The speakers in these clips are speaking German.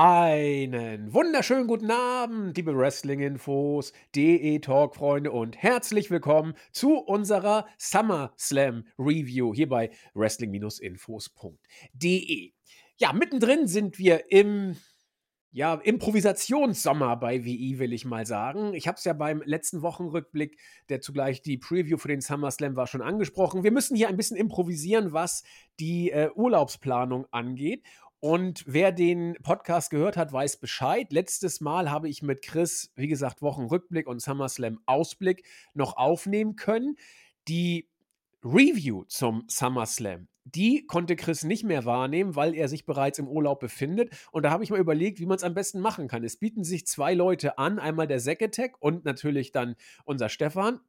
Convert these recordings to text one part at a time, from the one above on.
Einen wunderschönen guten Abend, liebe Wrestling-Infos, DE-Talk-Freunde und herzlich willkommen zu unserer SummerSlam Review hier bei Wrestling-Infos.de. Ja, mittendrin sind wir im ja, Improvisationssommer bei WI, will ich mal sagen. Ich habe es ja beim letzten Wochenrückblick, der zugleich die Preview für den SummerSlam war, schon angesprochen. Wir müssen hier ein bisschen improvisieren, was die äh, Urlaubsplanung angeht. Und wer den Podcast gehört hat, weiß Bescheid. Letztes Mal habe ich mit Chris, wie gesagt, Wochenrückblick und SummerSlam Ausblick noch aufnehmen können. Die Review zum SummerSlam, die konnte Chris nicht mehr wahrnehmen, weil er sich bereits im Urlaub befindet. Und da habe ich mal überlegt, wie man es am besten machen kann. Es bieten sich zwei Leute an, einmal der Zack und natürlich dann unser Stefan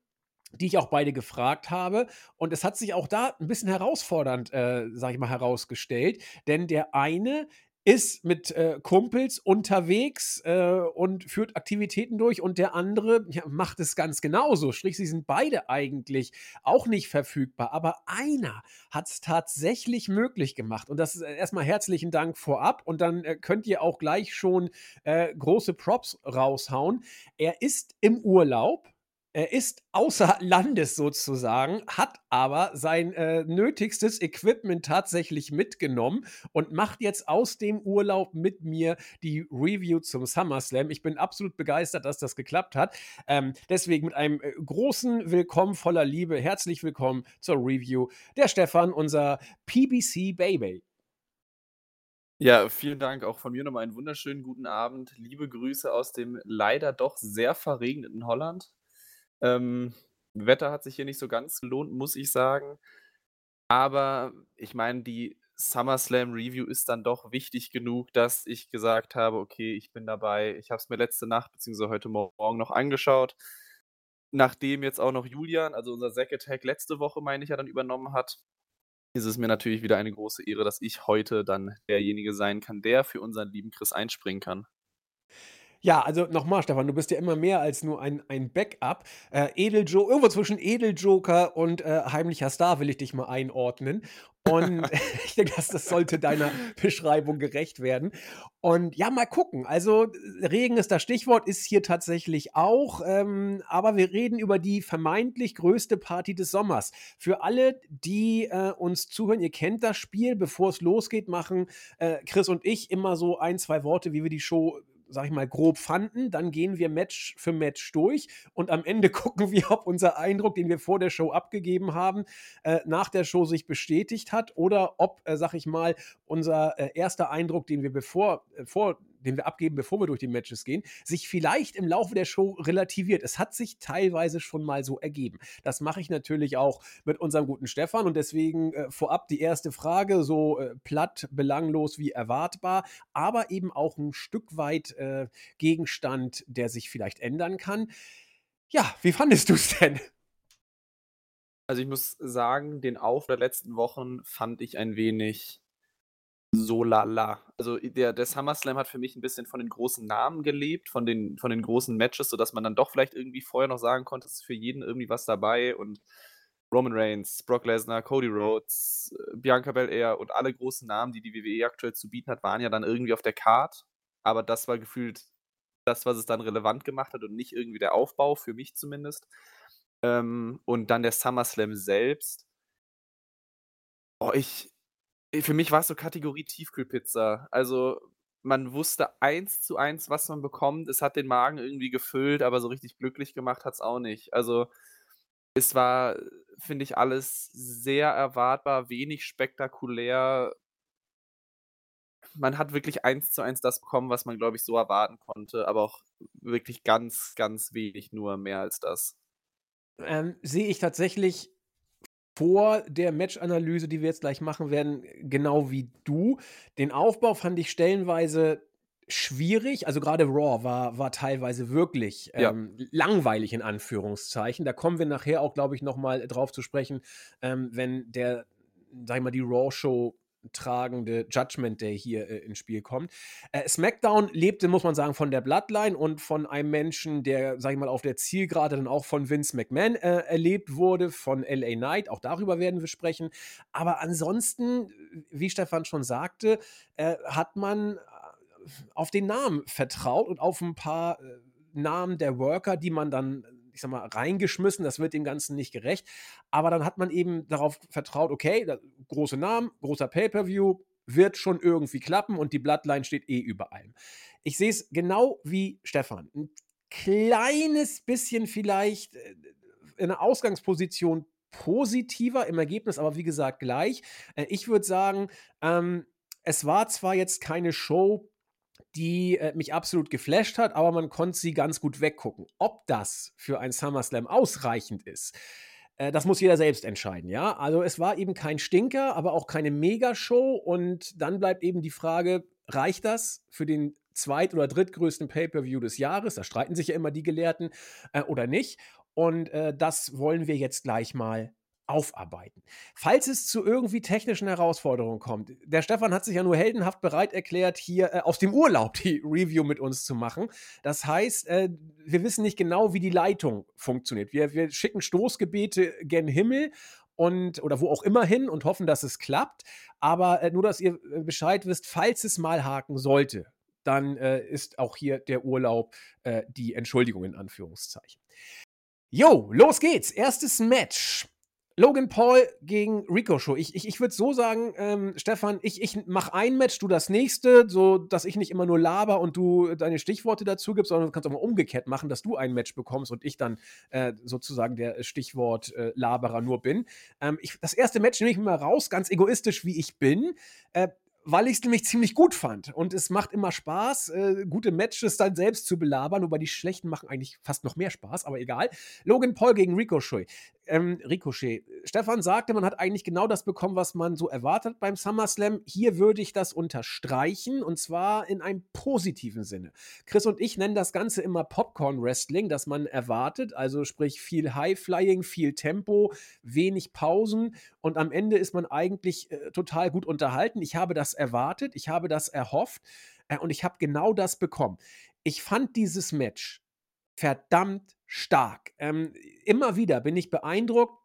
die ich auch beide gefragt habe. Und es hat sich auch da ein bisschen herausfordernd, äh, sag ich mal, herausgestellt. Denn der eine ist mit äh, Kumpels unterwegs äh, und führt Aktivitäten durch und der andere ja, macht es ganz genauso. Sprich, sie sind beide eigentlich auch nicht verfügbar, aber einer hat es tatsächlich möglich gemacht. Und das ist äh, erstmal herzlichen Dank vorab und dann äh, könnt ihr auch gleich schon äh, große Props raushauen. Er ist im Urlaub er ist außer Landes sozusagen, hat aber sein äh, nötigstes Equipment tatsächlich mitgenommen und macht jetzt aus dem Urlaub mit mir die Review zum SummerSlam. Ich bin absolut begeistert, dass das geklappt hat. Ähm, deswegen mit einem äh, großen Willkommen voller Liebe. Herzlich willkommen zur Review. Der Stefan, unser PBC Baby. Ja, vielen Dank auch von mir nochmal einen wunderschönen guten Abend. Liebe Grüße aus dem leider doch sehr verregneten Holland. Ähm, Wetter hat sich hier nicht so ganz gelohnt, muss ich sagen. Aber ich meine, die SummerSlam Review ist dann doch wichtig genug, dass ich gesagt habe, okay, ich bin dabei. Ich habe es mir letzte Nacht bzw. heute Morgen noch angeschaut. Nachdem jetzt auch noch Julian, also unser Zack Attack letzte Woche, meine ich, ja dann übernommen hat, ist es mir natürlich wieder eine große Ehre, dass ich heute dann derjenige sein kann, der für unseren lieben Chris einspringen kann. Ja, also nochmal, Stefan, du bist ja immer mehr als nur ein, ein Backup. Äh, Edeljo irgendwo zwischen Edeljoker und äh, heimlicher Star will ich dich mal einordnen. Und ich denke, das, das sollte deiner Beschreibung gerecht werden. Und ja, mal gucken. Also, Regen ist das Stichwort, ist hier tatsächlich auch. Ähm, aber wir reden über die vermeintlich größte Party des Sommers. Für alle, die äh, uns zuhören, ihr kennt das Spiel. Bevor es losgeht, machen äh, Chris und ich immer so ein, zwei Worte, wie wir die Show sag ich mal, grob fanden. Dann gehen wir Match für Match durch und am Ende gucken wir, ob unser Eindruck, den wir vor der Show abgegeben haben, äh, nach der Show sich bestätigt hat oder ob, äh, sag ich mal, unser äh, erster Eindruck, den wir bevor, äh, vor den wir abgeben, bevor wir durch die Matches gehen, sich vielleicht im Laufe der Show relativiert. Es hat sich teilweise schon mal so ergeben. Das mache ich natürlich auch mit unserem guten Stefan und deswegen äh, vorab die erste Frage, so äh, platt, belanglos wie erwartbar, aber eben auch ein Stück weit äh, Gegenstand, der sich vielleicht ändern kann. Ja, wie fandest du es denn? Also ich muss sagen, den Auf der letzten Wochen fand ich ein wenig so lala. Also der, der SummerSlam hat für mich ein bisschen von den großen Namen gelebt, von den, von den großen Matches, sodass man dann doch vielleicht irgendwie vorher noch sagen konnte, es ist für jeden irgendwie was dabei und Roman Reigns, Brock Lesnar, Cody Rhodes, äh, Bianca Belair und alle großen Namen, die die WWE aktuell zu bieten hat, waren ja dann irgendwie auf der Card. Aber das war gefühlt das, was es dann relevant gemacht hat und nicht irgendwie der Aufbau, für mich zumindest. Ähm, und dann der SummerSlam selbst. Oh, ich, für mich war es so Kategorie Tiefkühlpizza. Also, man wusste eins zu eins, was man bekommt. Es hat den Magen irgendwie gefüllt, aber so richtig glücklich gemacht hat es auch nicht. Also, es war, finde ich, alles sehr erwartbar, wenig spektakulär. Man hat wirklich eins zu eins das bekommen, was man, glaube ich, so erwarten konnte, aber auch wirklich ganz, ganz wenig nur mehr als das. Ähm, sehe ich tatsächlich vor der Match-Analyse, die wir jetzt gleich machen werden, genau wie du. Den Aufbau fand ich stellenweise schwierig. Also gerade Raw war, war teilweise wirklich ähm, ja. langweilig in Anführungszeichen. Da kommen wir nachher auch, glaube ich, noch mal drauf zu sprechen, ähm, wenn der, sag ich mal, die Raw-Show tragende Judgment Day hier äh, ins Spiel kommt. Äh, SmackDown lebte, muss man sagen, von der Bloodline und von einem Menschen, der, sag ich mal, auf der Zielgerade dann auch von Vince McMahon äh, erlebt wurde, von LA Knight. Auch darüber werden wir sprechen. Aber ansonsten, wie Stefan schon sagte, äh, hat man auf den Namen vertraut und auf ein paar äh, Namen der Worker, die man dann, ich sag mal, reingeschmissen. Das wird dem Ganzen nicht gerecht. Aber dann hat man eben darauf vertraut, okay, große Namen, großer Pay-Per-View, wird schon irgendwie klappen und die Bloodline steht eh über allem. Ich sehe es genau wie Stefan. Ein kleines bisschen vielleicht äh, in der Ausgangsposition positiver im Ergebnis, aber wie gesagt gleich. Äh, ich würde sagen, ähm, es war zwar jetzt keine Show, die äh, mich absolut geflasht hat, aber man konnte sie ganz gut weggucken. Ob das für ein SummerSlam ausreichend ist, äh, das muss jeder selbst entscheiden, ja. Also es war eben kein Stinker, aber auch keine Megashow und dann bleibt eben die Frage, reicht das für den zweit- oder drittgrößten Pay-per-View des Jahres? Da streiten sich ja immer die Gelehrten äh, oder nicht. Und äh, das wollen wir jetzt gleich mal aufarbeiten. Falls es zu irgendwie technischen Herausforderungen kommt, der Stefan hat sich ja nur heldenhaft bereit erklärt, hier äh, aus dem Urlaub die Review mit uns zu machen. Das heißt, äh, wir wissen nicht genau, wie die Leitung funktioniert. Wir, wir schicken Stoßgebete gen Himmel und oder wo auch immer hin und hoffen, dass es klappt. Aber äh, nur, dass ihr äh, Bescheid wisst, falls es mal haken sollte, dann äh, ist auch hier der Urlaub äh, die Entschuldigung in Anführungszeichen. Jo, los geht's. Erstes Match. Logan Paul gegen Ricochet. Ich, ich, ich würde so sagen, ähm, Stefan, ich, ich mache ein Match, du das nächste, so dass ich nicht immer nur laber und du deine Stichworte dazu gibst, sondern du kannst auch mal umgekehrt machen, dass du ein Match bekommst und ich dann äh, sozusagen der Stichwort-Laberer äh, nur bin. Ähm, ich, das erste Match nehme ich mir mal raus, ganz egoistisch wie ich bin. Äh, weil ich es nämlich ziemlich gut fand. Und es macht immer Spaß, äh, gute Matches dann selbst zu belabern, wobei die schlechten machen eigentlich fast noch mehr Spaß, aber egal. Logan Paul gegen Ricochet. Ähm, Ricochet. Stefan sagte, man hat eigentlich genau das bekommen, was man so erwartet beim SummerSlam. Hier würde ich das unterstreichen und zwar in einem positiven Sinne. Chris und ich nennen das Ganze immer Popcorn Wrestling, das man erwartet, also sprich viel High-Flying, viel Tempo, wenig Pausen und am Ende ist man eigentlich äh, total gut unterhalten. Ich habe das erwartet, ich habe das erhofft äh, und ich habe genau das bekommen. Ich fand dieses Match verdammt stark. Ähm, immer wieder bin ich beeindruckt,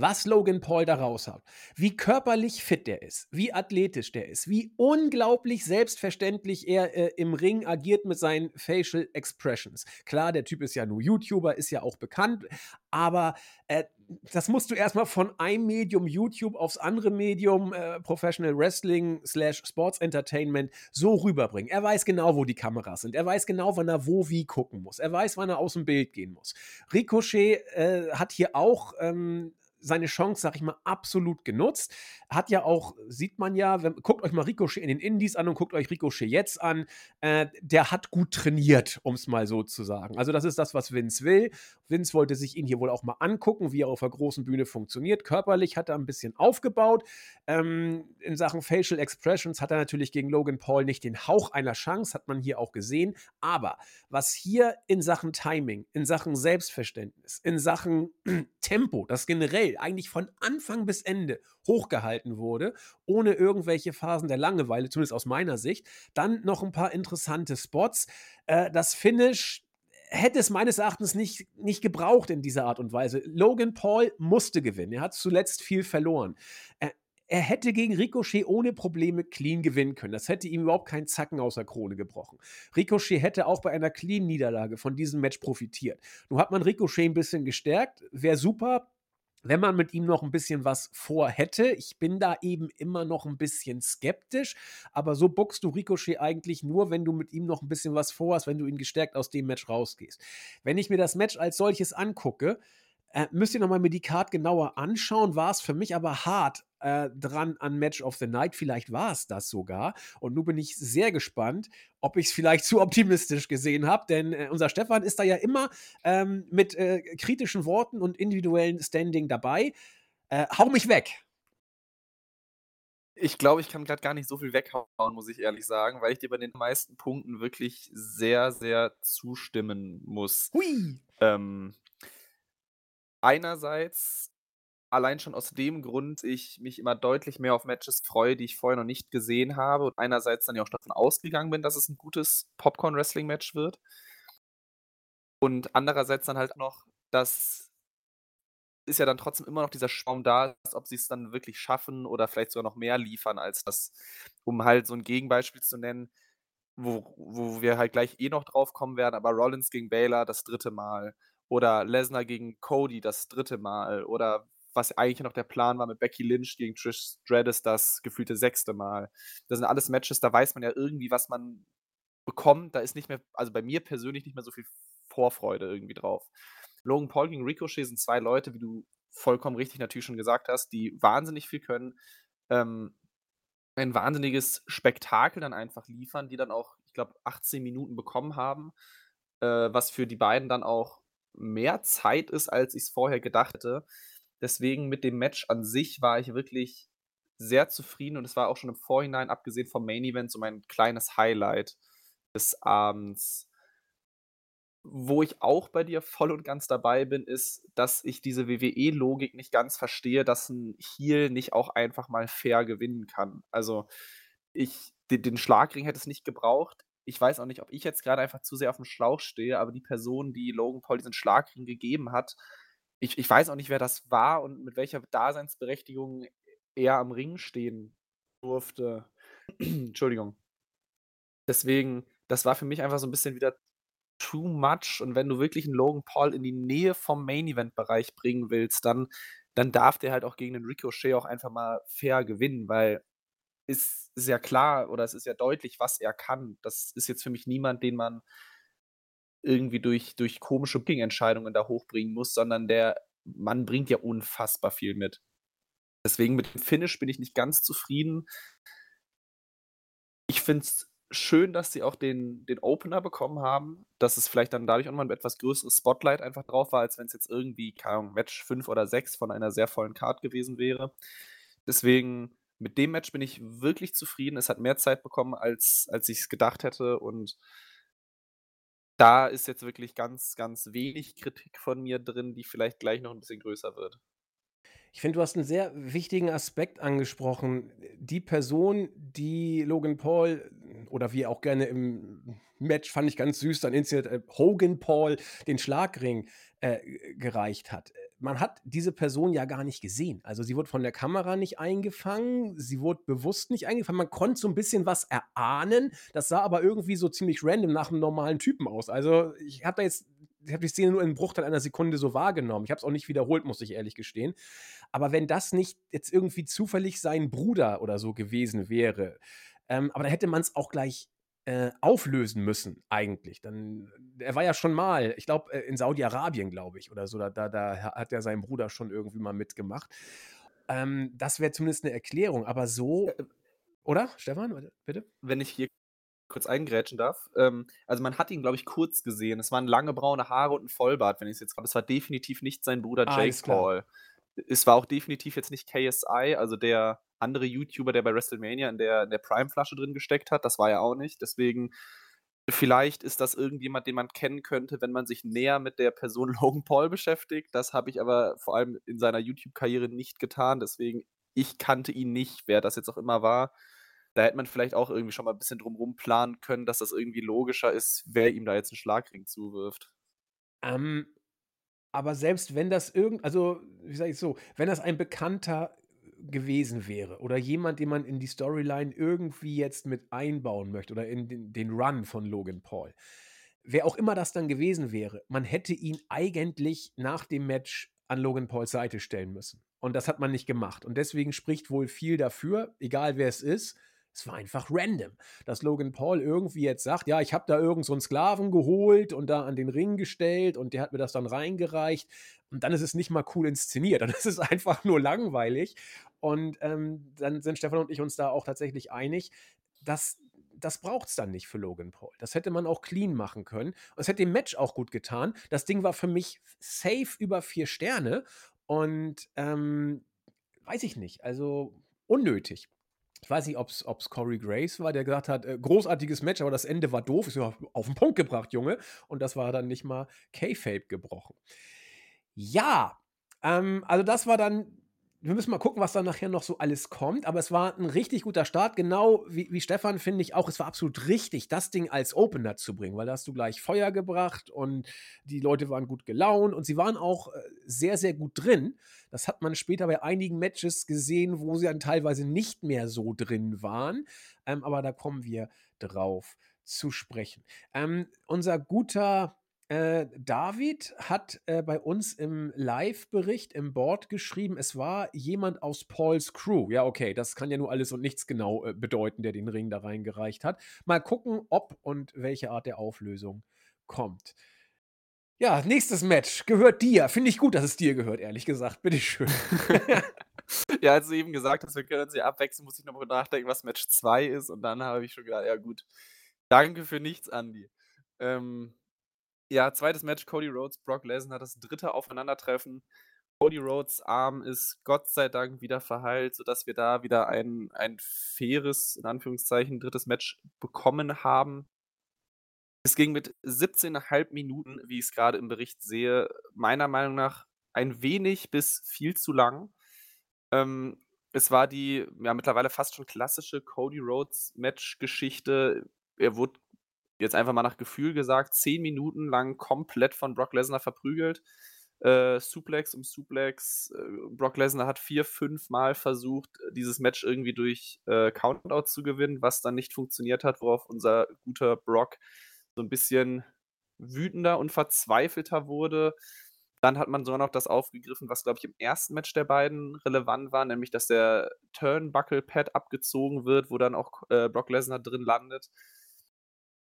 was Logan Paul da raus hat, wie körperlich fit der ist, wie athletisch der ist, wie unglaublich selbstverständlich er äh, im Ring agiert mit seinen Facial Expressions. Klar, der Typ ist ja nur YouTuber, ist ja auch bekannt, aber äh, das musst du erstmal von einem Medium YouTube aufs andere Medium äh, Professional Wrestling slash Sports Entertainment so rüberbringen. Er weiß genau, wo die Kameras sind. Er weiß genau, wann er wo wie gucken muss. Er weiß, wann er aus dem Bild gehen muss. Ricochet äh, hat hier auch ähm, seine Chance, sag ich mal, absolut genutzt. Hat ja auch, sieht man ja, wenn, guckt euch mal Ricochet in den Indies an und guckt euch Ricochet jetzt an. Äh, der hat gut trainiert, um es mal so zu sagen. Also, das ist das, was Vince will. Vince wollte sich ihn hier wohl auch mal angucken, wie er auf der großen Bühne funktioniert. Körperlich hat er ein bisschen aufgebaut. Ähm, in Sachen Facial Expressions hat er natürlich gegen Logan Paul nicht den Hauch einer Chance, hat man hier auch gesehen. Aber was hier in Sachen Timing, in Sachen Selbstverständnis, in Sachen Tempo, das generell Duell eigentlich von Anfang bis Ende hochgehalten wurde, ohne irgendwelche Phasen der Langeweile, zumindest aus meiner Sicht. Dann noch ein paar interessante Spots. Äh, das Finish hätte es meines Erachtens nicht, nicht gebraucht in dieser Art und Weise. Logan Paul musste gewinnen. Er hat zuletzt viel verloren. Er, er hätte gegen Ricochet ohne Probleme clean gewinnen können. Das hätte ihm überhaupt keinen Zacken aus der Krone gebrochen. Ricochet hätte auch bei einer clean-Niederlage von diesem Match profitiert. Nun hat man Ricochet ein bisschen gestärkt. Wäre super wenn man mit ihm noch ein bisschen was vorhätte. Ich bin da eben immer noch ein bisschen skeptisch, aber so boxst du Ricochet eigentlich nur, wenn du mit ihm noch ein bisschen was vorhast, wenn du ihn gestärkt aus dem Match rausgehst. Wenn ich mir das Match als solches angucke, äh, müsst ihr nochmal mir die Card genauer anschauen. War es für mich aber hart äh, dran an Match of the Night. Vielleicht war es das sogar. Und nun bin ich sehr gespannt, ob ich es vielleicht zu optimistisch gesehen habe. Denn äh, unser Stefan ist da ja immer ähm, mit äh, kritischen Worten und individuellen Standing dabei. Äh, hau mich weg. Ich glaube, ich kann gerade gar nicht so viel weghauen, muss ich ehrlich sagen, weil ich dir bei den meisten Punkten wirklich sehr, sehr zustimmen muss. Hui! Ähm, einerseits allein schon aus dem Grund ich mich immer deutlich mehr auf Matches freue, die ich vorher noch nicht gesehen habe und einerseits dann ja auch davon ausgegangen bin, dass es ein gutes Popcorn-Wrestling-Match wird. Und andererseits dann halt noch, dass ist ja dann trotzdem immer noch dieser Schaum da, ob sie es dann wirklich schaffen oder vielleicht sogar noch mehr liefern als das, um halt so ein Gegenbeispiel zu nennen wo, wo wir halt gleich eh noch drauf kommen werden, aber Rollins gegen Baylor das dritte Mal. Oder Lesnar gegen Cody das dritte Mal. Oder was eigentlich noch der Plan war mit Becky Lynch gegen Trish Stratus das gefühlte sechste Mal. Das sind alles Matches, da weiß man ja irgendwie, was man bekommt. Da ist nicht mehr, also bei mir persönlich nicht mehr so viel Vorfreude irgendwie drauf. Logan Paul gegen Ricochet sind zwei Leute, wie du vollkommen richtig natürlich schon gesagt hast, die wahnsinnig viel können. Ähm, ein wahnsinniges Spektakel dann einfach liefern, die dann auch, ich glaube, 18 Minuten bekommen haben, äh, was für die beiden dann auch mehr Zeit ist, als ich es vorher gedacht hätte. Deswegen mit dem Match an sich war ich wirklich sehr zufrieden und es war auch schon im Vorhinein, abgesehen vom Main Event, so mein kleines Highlight des Abends. Wo ich auch bei dir voll und ganz dabei bin, ist, dass ich diese WWE-Logik nicht ganz verstehe, dass ein Heel nicht auch einfach mal fair gewinnen kann. Also, ich den, den Schlagring hätte es nicht gebraucht. Ich weiß auch nicht, ob ich jetzt gerade einfach zu sehr auf dem Schlauch stehe, aber die Person, die Logan Paul diesen Schlagring gegeben hat, ich, ich weiß auch nicht, wer das war und mit welcher Daseinsberechtigung er am Ring stehen durfte. Entschuldigung. Deswegen, das war für mich einfach so ein bisschen wieder too much. Und wenn du wirklich einen Logan Paul in die Nähe vom Main-Event-Bereich bringen willst, dann, dann darf der halt auch gegen den Ricochet auch einfach mal fair gewinnen, weil ist, ist ja klar oder es ist ja deutlich, was er kann. Das ist jetzt für mich niemand, den man irgendwie durch, durch komische Booking-Entscheidungen da hochbringen muss, sondern der Mann bringt ja unfassbar viel mit. Deswegen mit dem Finish bin ich nicht ganz zufrieden. Ich finde es schön, dass sie auch den, den Opener bekommen haben, dass es vielleicht dann dadurch auch mal ein etwas größeres Spotlight einfach drauf war, als wenn es jetzt irgendwie, keine Ahnung, Match 5 oder 6 von einer sehr vollen Card gewesen wäre. Deswegen, mit dem Match bin ich wirklich zufrieden. Es hat mehr Zeit bekommen, als, als ich es gedacht hätte und da ist jetzt wirklich ganz, ganz wenig Kritik von mir drin, die vielleicht gleich noch ein bisschen größer wird. Ich finde, du hast einen sehr wichtigen Aspekt angesprochen. Die Person, die Logan Paul oder wie auch gerne im Match fand ich ganz süß, dann inszeniert äh, Hogan Paul den Schlagring äh, gereicht hat. Man hat diese Person ja gar nicht gesehen. Also sie wurde von der Kamera nicht eingefangen, sie wurde bewusst nicht eingefangen. Man konnte so ein bisschen was erahnen. Das sah aber irgendwie so ziemlich random nach einem normalen Typen aus. Also ich habe da jetzt ich habe die Szene nur in Bruchteil einer Sekunde so wahrgenommen. Ich habe es auch nicht wiederholt, muss ich ehrlich gestehen. Aber wenn das nicht jetzt irgendwie zufällig sein Bruder oder so gewesen wäre, ähm, aber dann hätte man es auch gleich äh, auflösen müssen, eigentlich. Dann, er war ja schon mal, ich glaube, äh, in Saudi-Arabien, glaube ich, oder so, da, da, da hat er seinen Bruder schon irgendwie mal mitgemacht. Ähm, das wäre zumindest eine Erklärung, aber so, äh, oder, Stefan, bitte? Wenn ich hier kurz eingrätschen darf. Ähm, also man hat ihn, glaube ich, kurz gesehen. Es waren lange braune Haare und ein Vollbart, wenn ich es jetzt gerade. Es war definitiv nicht sein Bruder ah, Jake Paul. Es war auch definitiv jetzt nicht KSI, also der andere YouTuber, der bei WrestleMania in der, in der Prime-Flasche drin gesteckt hat. Das war er auch nicht. Deswegen, vielleicht ist das irgendjemand, den man kennen könnte, wenn man sich näher mit der Person Logan Paul beschäftigt. Das habe ich aber vor allem in seiner YouTube-Karriere nicht getan. Deswegen, ich kannte ihn nicht, wer das jetzt auch immer war da hätte man vielleicht auch irgendwie schon mal ein bisschen drumherum planen können, dass das irgendwie logischer ist, wer ihm da jetzt einen Schlagring zuwirft. Ähm, aber selbst wenn das irgend, also wie sage ich so, wenn das ein Bekannter gewesen wäre oder jemand, den man in die Storyline irgendwie jetzt mit einbauen möchte oder in den, den Run von Logan Paul, wer auch immer das dann gewesen wäre, man hätte ihn eigentlich nach dem Match an Logan Pauls Seite stellen müssen. Und das hat man nicht gemacht. Und deswegen spricht wohl viel dafür, egal wer es ist, es war einfach random, dass Logan Paul irgendwie jetzt sagt, ja, ich habe da irgend so einen Sklaven geholt und da an den Ring gestellt und der hat mir das dann reingereicht und dann ist es nicht mal cool inszeniert, dann ist es einfach nur langweilig und ähm, dann sind Stefan und ich uns da auch tatsächlich einig, dass das braucht es dann nicht für Logan Paul. Das hätte man auch clean machen können. Und es hätte dem Match auch gut getan. Das Ding war für mich safe über vier Sterne. Und ähm, weiß ich nicht. Also unnötig ich weiß nicht, ob es Corey Grace war, der gesagt hat, äh, großartiges Match, aber das Ende war doof. Ist ja auf den Punkt gebracht, Junge. Und das war dann nicht mal K-Fape gebrochen. Ja, ähm, also das war dann wir müssen mal gucken, was da nachher noch so alles kommt. Aber es war ein richtig guter Start. Genau wie, wie Stefan finde ich auch, es war absolut richtig, das Ding als Opener zu bringen, weil da hast du gleich Feuer gebracht und die Leute waren gut gelaunt und sie waren auch äh, sehr, sehr gut drin. Das hat man später bei einigen Matches gesehen, wo sie dann teilweise nicht mehr so drin waren. Ähm, aber da kommen wir drauf zu sprechen. Ähm, unser guter äh, David hat äh, bei uns im Live-Bericht im Board geschrieben, es war jemand aus Pauls Crew. Ja, okay, das kann ja nur alles und nichts genau äh, bedeuten, der den Ring da reingereicht hat. Mal gucken, ob und welche Art der Auflösung kommt. Ja, nächstes Match gehört dir. Finde ich gut, dass es dir gehört, ehrlich gesagt. Bitteschön. ja, als du eben gesagt hast, wir können sie abwechseln, muss ich nochmal nachdenken, was Match 2 ist. Und dann habe ich schon gedacht, ja gut, danke für nichts, Andy. Ähm, ja, zweites Match, Cody Rhodes, Brock Lesnar, das dritte Aufeinandertreffen. Cody Rhodes Arm ist Gott sei Dank wieder verheilt, sodass wir da wieder ein, ein faires, in Anführungszeichen, drittes Match bekommen haben. Es ging mit 17,5 Minuten, wie ich es gerade im Bericht sehe, meiner Meinung nach ein wenig bis viel zu lang. Ähm, es war die ja mittlerweile fast schon klassische Cody Rhodes Match-Geschichte. Er wurde jetzt einfach mal nach Gefühl gesagt, 10 Minuten lang komplett von Brock Lesnar verprügelt. Äh, Suplex um Suplex. Äh, Brock Lesnar hat vier, fünf Mal versucht, dieses Match irgendwie durch äh, Countout zu gewinnen, was dann nicht funktioniert hat, worauf unser guter Brock so ein bisschen wütender und verzweifelter wurde. Dann hat man sogar noch das aufgegriffen, was, glaube ich, im ersten Match der beiden relevant war, nämlich, dass der Turnbuckle-Pad abgezogen wird, wo dann auch äh, Brock Lesnar drin landet.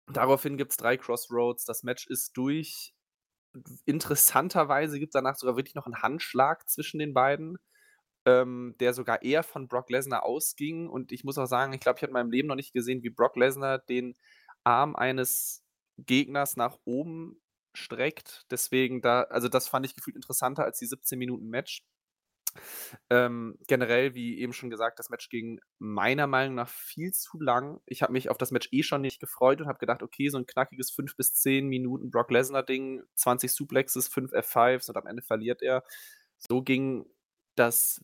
Daraufhin gibt es drei Crossroads. Das Match ist durch. Interessanterweise gibt es danach sogar wirklich noch einen Handschlag zwischen den beiden, ähm, der sogar eher von Brock Lesnar ausging. Und ich muss auch sagen, ich glaube, ich habe in meinem Leben noch nicht gesehen, wie Brock Lesnar den Arm eines Gegners nach oben streckt. Deswegen da, also das fand ich gefühlt interessanter als die 17 Minuten Match. Ähm, generell, wie eben schon gesagt, das Match ging meiner Meinung nach viel zu lang. Ich habe mich auf das Match eh schon nicht gefreut und habe gedacht, okay, so ein knackiges 5 bis 10 Minuten Brock Lesnar-Ding, 20 Suplexes, 5 F5s und am Ende verliert er. So ging das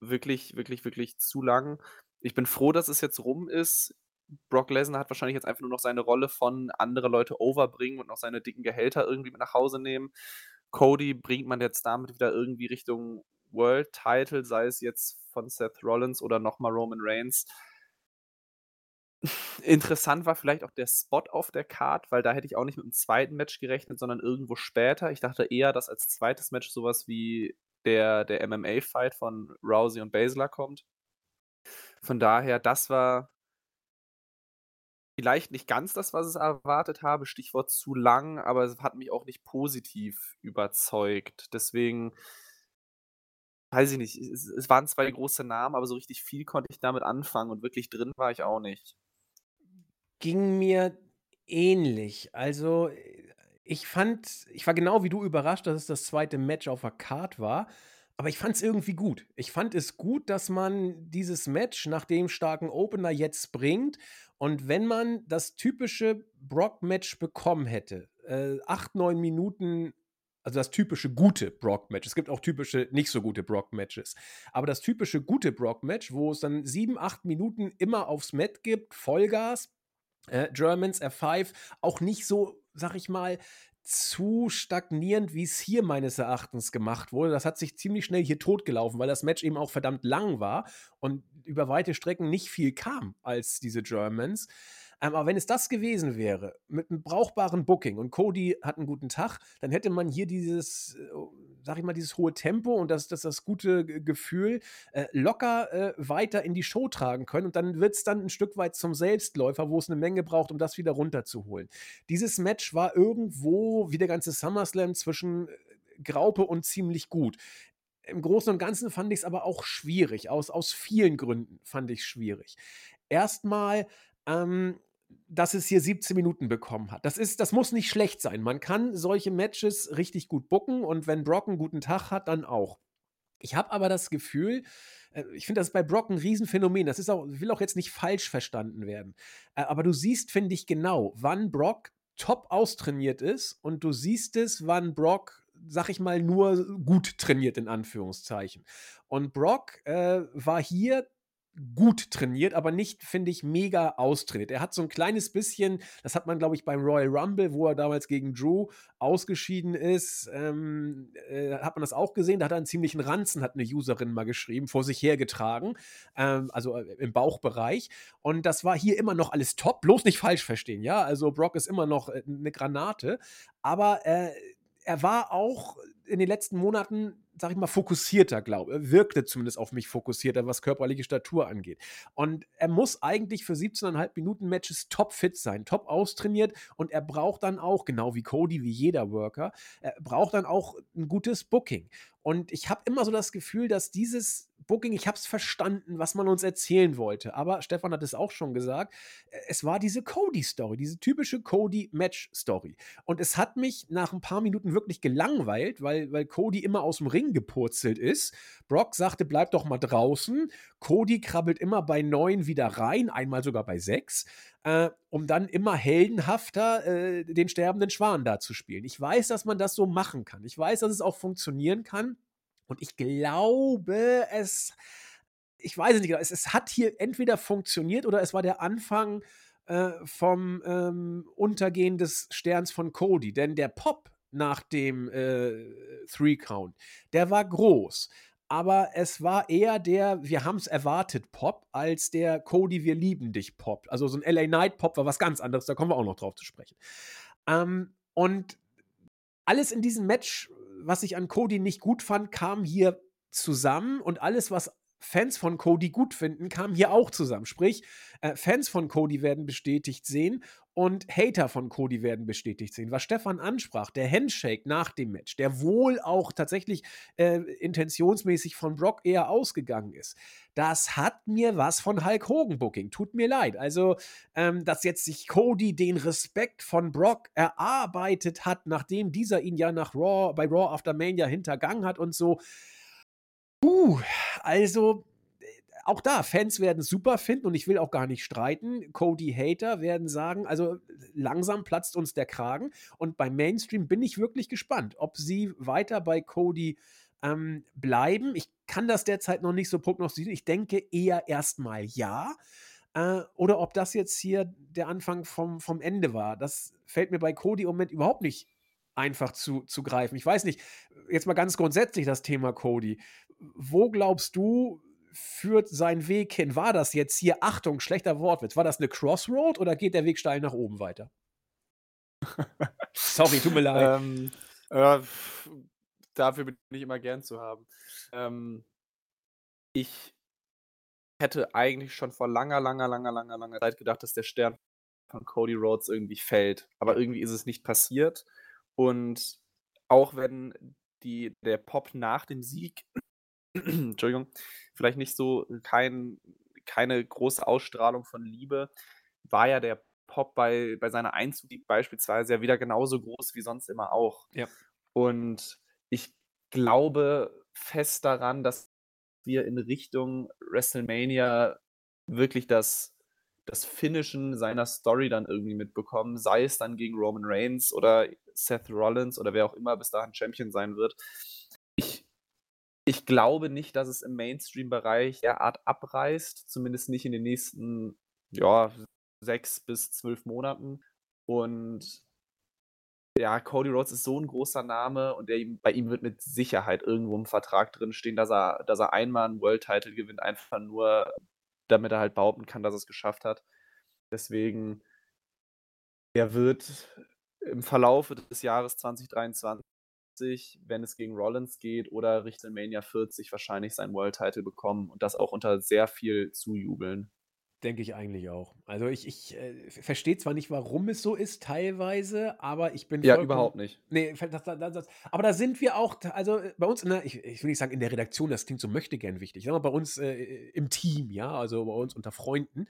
wirklich, wirklich, wirklich zu lang. Ich bin froh, dass es jetzt rum ist. Brock Lesnar hat wahrscheinlich jetzt einfach nur noch seine Rolle von andere Leute overbringen und noch seine dicken Gehälter irgendwie mit nach Hause nehmen. Cody bringt man jetzt damit wieder irgendwie Richtung World Title, sei es jetzt von Seth Rollins oder nochmal Roman Reigns. Interessant war vielleicht auch der Spot auf der Card, weil da hätte ich auch nicht mit einem zweiten Match gerechnet, sondern irgendwo später. Ich dachte eher, dass als zweites Match sowas wie der, der MMA-Fight von Rousey und Baszler kommt. Von daher, das war Vielleicht nicht ganz das, was ich erwartet habe, Stichwort zu lang, aber es hat mich auch nicht positiv überzeugt. Deswegen weiß ich nicht, es es waren zwei große Namen, aber so richtig viel konnte ich damit anfangen und wirklich drin war ich auch nicht. Ging mir ähnlich. Also, ich fand ich war genau wie du überrascht, dass es das zweite Match auf der Card war, aber ich fand es irgendwie gut. Ich fand es gut, dass man dieses Match nach dem starken Opener jetzt bringt und wenn man das typische Brock-Match bekommen hätte, äh, 8, 9 Minuten, also das typische gute Brock-Match. Es gibt auch typische nicht so gute Brock-Matches. Aber das typische gute Brock-Match, wo es dann 7, 8 Minuten immer aufs Mat gibt, Vollgas, äh, Germans F5, auch nicht so, sag ich mal, zu stagnierend, wie es hier meines Erachtens gemacht wurde. Das hat sich ziemlich schnell hier totgelaufen, weil das Match eben auch verdammt lang war und über weite Strecken nicht viel kam als diese Germans. Ähm, aber wenn es das gewesen wäre, mit einem brauchbaren Booking und Cody hat einen guten Tag, dann hätte man hier dieses, äh, sag ich mal, dieses hohe Tempo und das, das, das gute Gefühl äh, locker äh, weiter in die Show tragen können. Und dann wird es dann ein Stück weit zum Selbstläufer, wo es eine Menge braucht, um das wieder runterzuholen. Dieses Match war irgendwo, wie der ganze SummerSlam, zwischen äh, Graupe und ziemlich gut. Im Großen und Ganzen fand ich es aber auch schwierig. Aus, aus vielen Gründen fand ich es schwierig. Erstmal ähm, dass es hier 17 Minuten bekommen hat. Das, ist, das muss nicht schlecht sein. Man kann solche Matches richtig gut bucken und wenn Brock einen guten Tag hat, dann auch. Ich habe aber das Gefühl, äh, ich finde das bei Brock ein Riesenphänomen. Das ist auch, will auch jetzt nicht falsch verstanden werden. Äh, aber du siehst, finde ich, genau, wann Brock top austrainiert ist und du siehst es, wann Brock, sag ich mal, nur gut trainiert, in Anführungszeichen. Und Brock äh, war hier gut trainiert, aber nicht, finde ich, mega austrainiert. Er hat so ein kleines bisschen, das hat man, glaube ich, beim Royal Rumble, wo er damals gegen Drew ausgeschieden ist, ähm, äh, hat man das auch gesehen. Da hat er einen ziemlichen Ranzen, hat eine Userin mal geschrieben, vor sich hergetragen, ähm, also äh, im Bauchbereich. Und das war hier immer noch alles top, bloß nicht falsch verstehen, ja. Also Brock ist immer noch äh, eine Granate, aber äh, er war auch in den letzten Monaten sag ich mal, fokussierter, glaube wirkte zumindest auf mich fokussierter, was körperliche Statur angeht. Und er muss eigentlich für 17,5 Minuten Matches top fit sein, top austrainiert und er braucht dann auch, genau wie Cody, wie jeder Worker, er braucht dann auch ein gutes Booking. Und ich habe immer so das Gefühl, dass dieses Booking, ich habe es verstanden, was man uns erzählen wollte. Aber Stefan hat es auch schon gesagt, äh, es war diese Cody-Story, diese typische Cody-Match-Story. Und es hat mich nach ein paar Minuten wirklich gelangweilt, weil, weil Cody immer aus dem Ring gepurzelt ist. Brock sagte, bleib doch mal draußen. Cody krabbelt immer bei neun wieder rein, einmal sogar bei sechs. Äh, um dann immer heldenhafter äh, den sterbenden Schwan da zu spielen. Ich weiß, dass man das so machen kann. Ich weiß, dass es auch funktionieren kann. Und ich glaube, es, ich weiß es nicht genau, es, es hat hier entweder funktioniert oder es war der Anfang äh, vom ähm, Untergehen des Sterns von Cody. Denn der Pop nach dem äh, Three-Count, der war groß. Aber es war eher der Wir haben es erwartet Pop, als der Cody, wir lieben dich Pop. Also so ein LA Night Pop war was ganz anderes, da kommen wir auch noch drauf zu sprechen. Ähm, und alles in diesem Match was ich an Cody nicht gut fand, kam hier zusammen und alles, was Fans von Cody gut finden, kam hier auch zusammen. Sprich, äh, Fans von Cody werden bestätigt sehen und Hater von Cody werden bestätigt sehen. Was Stefan ansprach, der Handshake nach dem Match, der wohl auch tatsächlich äh, intentionsmäßig von Brock eher ausgegangen ist, das hat mir was von Hulk Hogan Booking. Tut mir leid. Also, ähm, dass jetzt sich Cody den Respekt von Brock erarbeitet hat, nachdem dieser ihn ja nach Raw, bei Raw After Mania hintergangen hat und so Puh, also auch da, Fans werden super finden und ich will auch gar nicht streiten. Cody Hater werden sagen, also langsam platzt uns der Kragen. Und beim Mainstream bin ich wirklich gespannt, ob sie weiter bei Cody ähm, bleiben. Ich kann das derzeit noch nicht so prognostizieren. Ich denke eher erstmal ja. Äh, oder ob das jetzt hier der Anfang vom, vom Ende war. Das fällt mir bei Cody im Moment überhaupt nicht einfach zu, zu greifen. Ich weiß nicht, jetzt mal ganz grundsätzlich das Thema Cody wo glaubst du, führt sein Weg hin? War das jetzt hier, Achtung, schlechter Wortwitz, war das eine Crossroad oder geht der Weg steil nach oben weiter? Sorry, tut mir leid. Ähm, äh, dafür bin ich immer gern zu haben. Ähm, ich hätte eigentlich schon vor langer, langer, langer, langer, langer Zeit gedacht, dass der Stern von Cody Rhodes irgendwie fällt. Aber irgendwie ist es nicht passiert. Und auch wenn die, der Pop nach dem Sieg Entschuldigung, vielleicht nicht so kein, keine große Ausstrahlung von Liebe, war ja der Pop bei, bei seiner Einzug beispielsweise ja wieder genauso groß wie sonst immer auch. Ja. Und ich glaube fest daran, dass wir in Richtung WrestleMania wirklich das, das Finishen seiner Story dann irgendwie mitbekommen, sei es dann gegen Roman Reigns oder Seth Rollins oder wer auch immer bis dahin Champion sein wird. Ich glaube nicht, dass es im Mainstream-Bereich derart abreißt, zumindest nicht in den nächsten, ja, sechs bis zwölf Monaten. Und ja, Cody Rhodes ist so ein großer Name und der, bei ihm wird mit Sicherheit irgendwo im Vertrag drinstehen, dass er, dass er einmal einen World-Title gewinnt, einfach nur, damit er halt behaupten kann, dass er es geschafft hat. Deswegen, er wird im Verlauf des Jahres 2023 wenn es gegen Rollins geht, oder Richtung Mania 40 wahrscheinlich sein World Title bekommen und das auch unter sehr viel Zujubeln. Denke ich eigentlich auch. Also ich, ich äh, verstehe zwar nicht, warum es so ist, teilweise, aber ich bin. Ja, überhaupt nicht. Nee, das, das, das, aber da sind wir auch, also äh, bei uns, in der, ich, ich will nicht sagen in der Redaktion, das klingt so möchte gern wichtig, sondern bei uns äh, im Team, ja, also bei uns unter Freunden.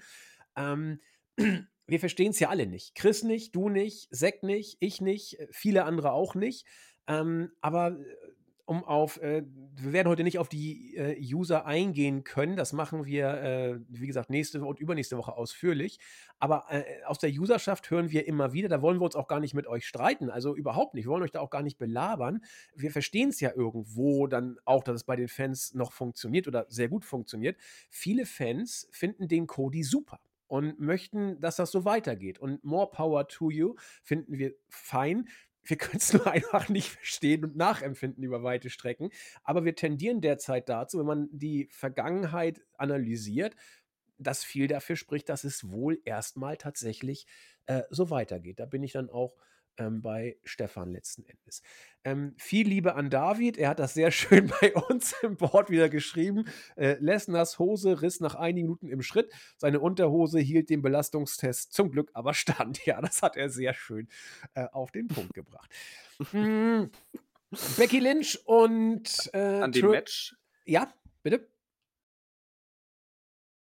Ähm, wir verstehen es ja alle nicht. Chris nicht, du nicht, Zack nicht, ich nicht, viele andere auch nicht. Ähm, aber äh, um auf, äh, wir werden heute nicht auf die äh, User eingehen können. Das machen wir, äh, wie gesagt, nächste und übernächste Woche ausführlich. Aber äh, aus der Userschaft hören wir immer wieder, da wollen wir uns auch gar nicht mit euch streiten. Also überhaupt nicht. Wir wollen euch da auch gar nicht belabern. Wir verstehen es ja irgendwo dann auch, dass es bei den Fans noch funktioniert oder sehr gut funktioniert. Viele Fans finden den Cody super und möchten, dass das so weitergeht. Und more power to you finden wir fein wir können es nur einfach nicht verstehen und nachempfinden über weite Strecken. Aber wir tendieren derzeit dazu, wenn man die Vergangenheit analysiert, dass viel dafür spricht, dass es wohl erstmal tatsächlich äh, so weitergeht. Da bin ich dann auch ähm, bei Stefan letzten Endes. Ähm, viel Liebe an David. Er hat das sehr schön bei uns im Board wieder geschrieben. Äh, Lesners Hose riss nach einigen Minuten im Schritt. Seine Unterhose hielt den Belastungstest zum Glück aber stand. Ja, das hat er sehr schön äh, auf den Punkt gebracht. hm, Becky Lynch und äh, an dem Match. Ja, bitte.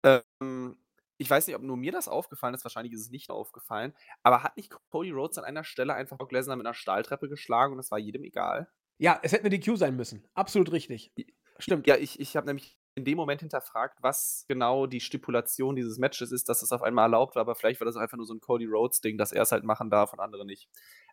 Ähm, ich weiß nicht, ob nur mir das aufgefallen ist, wahrscheinlich ist es nicht aufgefallen, aber hat nicht Cody Rhodes an einer Stelle einfach Brock Lesnar mit einer Stahltreppe geschlagen und es war jedem egal? Ja, es hätte eine DQ sein müssen. Absolut richtig. Stimmt. Ja, ich, ich habe nämlich in dem Moment hinterfragt, was genau die Stipulation dieses Matches ist, dass es auf einmal erlaubt war, aber vielleicht war das einfach nur so ein Cody Rhodes-Ding, dass er es halt machen darf und andere nicht.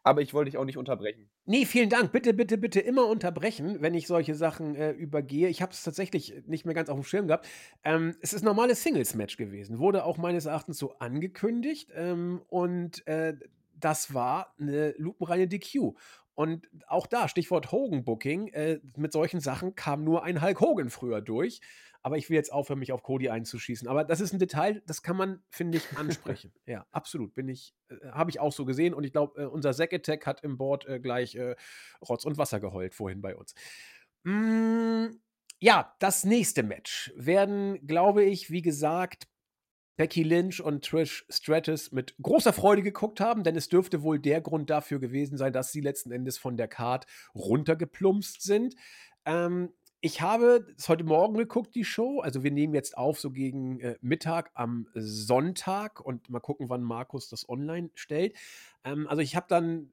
Aber ich wollte dich auch nicht unterbrechen. Nee, vielen Dank. Bitte, bitte, bitte immer unterbrechen, wenn ich solche Sachen äh, übergehe. Ich habe es tatsächlich nicht mehr ganz auf dem Schirm gehabt. Ähm, es ist ein normales Singles-Match gewesen. Wurde auch meines Erachtens so angekündigt. Ähm, und äh, das war eine lupenreine DQ. Und auch da, Stichwort Hogan-Booking, äh, mit solchen Sachen kam nur ein Hulk Hogan früher durch. Aber ich will jetzt aufhören, mich auf Cody einzuschießen. Aber das ist ein Detail, das kann man, finde ich, ansprechen. ja, absolut. Bin ich, äh, habe ich auch so gesehen. Und ich glaube, äh, unser Zack Attack hat im Board äh, gleich äh, Rotz und Wasser geheult vorhin bei uns. Mm, ja, das nächste Match werden, glaube ich, wie gesagt, Becky Lynch und Trish Stratus mit großer Freude geguckt haben, denn es dürfte wohl der Grund dafür gewesen sein, dass sie letzten Endes von der Card runtergeplumpst sind. Ähm, ich habe es heute Morgen geguckt, die Show. Also wir nehmen jetzt auf so gegen äh, Mittag am Sonntag und mal gucken, wann Markus das online stellt. Ähm, also ich habe dann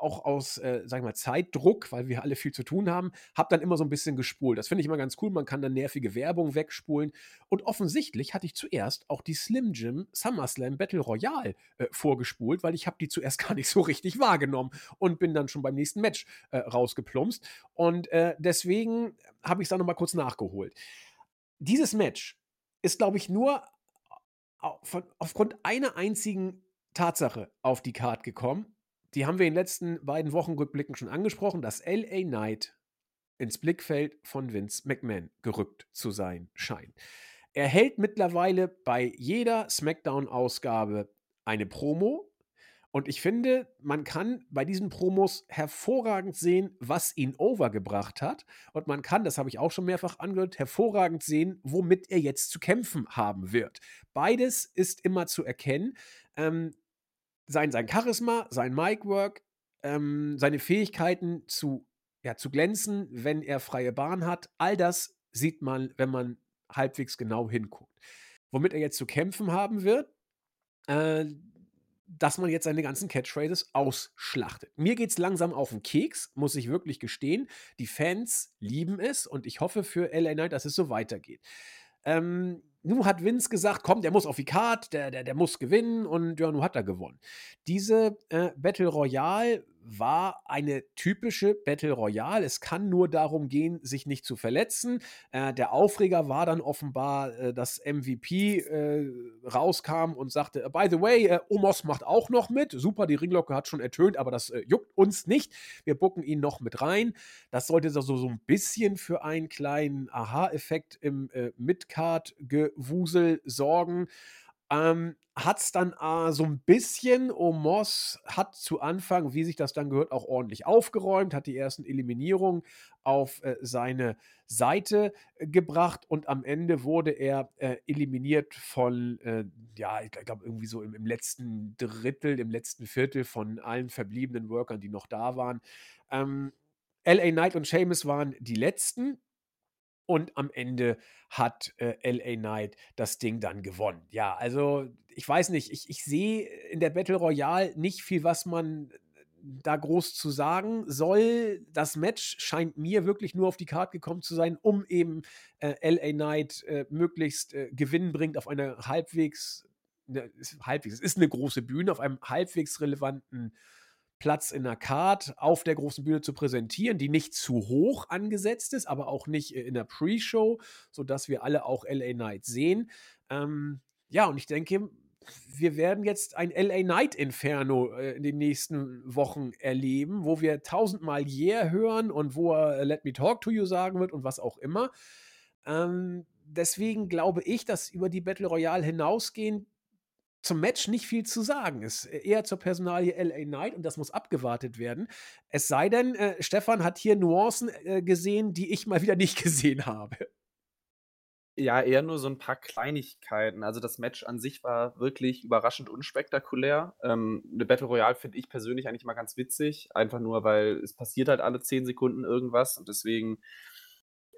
auch aus, äh, sag ich mal, Zeitdruck, weil wir alle viel zu tun haben, habe dann immer so ein bisschen gespult. Das finde ich immer ganz cool. Man kann dann nervige Werbung wegspulen. Und offensichtlich hatte ich zuerst auch die Slim Jim SummerSlam Battle Royale äh, vorgespult, weil ich habe die zuerst gar nicht so richtig wahrgenommen und bin dann schon beim nächsten Match äh, rausgeplumpst. Und äh, deswegen habe ich es dann nochmal kurz nachgeholt. Dieses Match ist, glaube ich, nur von, aufgrund einer einzigen Tatsache auf die Card gekommen die haben wir in den letzten beiden Wochen rückblickend schon angesprochen, dass LA Knight ins Blickfeld von Vince McMahon gerückt zu sein scheint. Er hält mittlerweile bei jeder SmackDown-Ausgabe eine Promo. Und ich finde, man kann bei diesen Promos hervorragend sehen, was ihn overgebracht hat. Und man kann, das habe ich auch schon mehrfach angehört, hervorragend sehen, womit er jetzt zu kämpfen haben wird. Beides ist immer zu erkennen. Ähm, sein, sein Charisma, sein Micwork, ähm, seine Fähigkeiten zu, ja, zu glänzen, wenn er freie Bahn hat, all das sieht man, wenn man halbwegs genau hinguckt. Womit er jetzt zu kämpfen haben wird, äh, dass man jetzt seine ganzen Catchphrases ausschlachtet. Mir geht es langsam auf den Keks, muss ich wirklich gestehen. Die Fans lieben es und ich hoffe für LA Knight, dass es so weitergeht. Ähm, nun hat Vince gesagt, komm, der muss auf die Card, der, der, der muss gewinnen und ja, nun hat er gewonnen. Diese äh, Battle Royale war eine typische Battle Royale. Es kann nur darum gehen, sich nicht zu verletzen. Äh, der Aufreger war dann offenbar, äh, dass MVP äh, rauskam und sagte, by the way, äh, Omos macht auch noch mit. Super, die Ringglocke hat schon ertönt, aber das äh, juckt uns nicht. Wir bucken ihn noch mit rein. Das sollte so, so ein bisschen für einen kleinen Aha-Effekt im äh, Midcard-Gewusel sorgen. Ähm, hat es dann äh, so ein bisschen, Omos hat zu Anfang, wie sich das dann gehört, auch ordentlich aufgeräumt, hat die ersten Eliminierungen auf äh, seine Seite äh, gebracht und am Ende wurde er äh, eliminiert von, äh, ja, ich glaube irgendwie so im, im, letzten Drittel, im letzten Viertel von allen verbliebenen Workern, die noch da waren. Ähm, LA Knight und Seamus waren die letzten und am Ende hat äh, LA Knight das Ding dann gewonnen. Ja, also ich weiß nicht, ich, ich sehe in der Battle Royale nicht viel, was man da groß zu sagen soll. Das Match scheint mir wirklich nur auf die Karte gekommen zu sein, um eben äh, LA Knight äh, möglichst äh, gewinnbringend auf einer halbwegs, ne, halbwegs, es ist eine große Bühne, auf einem halbwegs relevanten Platz in der Card auf der großen Bühne zu präsentieren, die nicht zu hoch angesetzt ist, aber auch nicht äh, in der Pre-Show, sodass wir alle auch LA Knight sehen. Ähm, ja, und ich denke, wir werden jetzt ein LA Knight Inferno äh, in den nächsten Wochen erleben, wo wir tausendmal Yeah hören und wo er Let Me Talk to You sagen wird und was auch immer. Ähm, deswegen glaube ich, dass über die Battle Royale hinausgehend zum Match nicht viel zu sagen ist. Eher zur Personalie LA Knight und das muss abgewartet werden. Es sei denn, äh, Stefan hat hier Nuancen äh, gesehen, die ich mal wieder nicht gesehen habe. Ja, eher nur so ein paar Kleinigkeiten. Also, das Match an sich war wirklich überraschend unspektakulär. Ähm, 'ne Battle Royale finde ich persönlich eigentlich mal ganz witzig, einfach nur, weil es passiert halt alle 10 Sekunden irgendwas und deswegen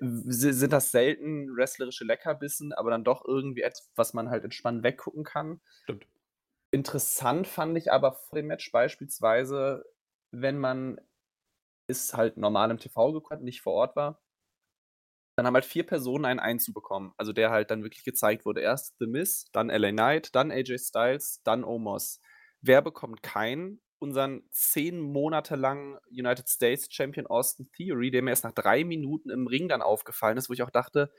sind das selten wrestlerische Leckerbissen, aber dann doch irgendwie etwas, was man halt entspannt weggucken kann. Stimmt. Interessant fand ich aber vor dem Match beispielsweise, wenn man es halt normal im TV geguckt hat, nicht vor Ort war dann haben halt vier Personen einen Einzug bekommen. Also der halt dann wirklich gezeigt wurde. Erst The Miz, dann LA Knight, dann AJ Styles, dann Omos. Wer bekommt keinen? Unseren zehn Monate lang United States Champion Austin Theory, der mir erst nach drei Minuten im Ring dann aufgefallen ist, wo ich auch dachte,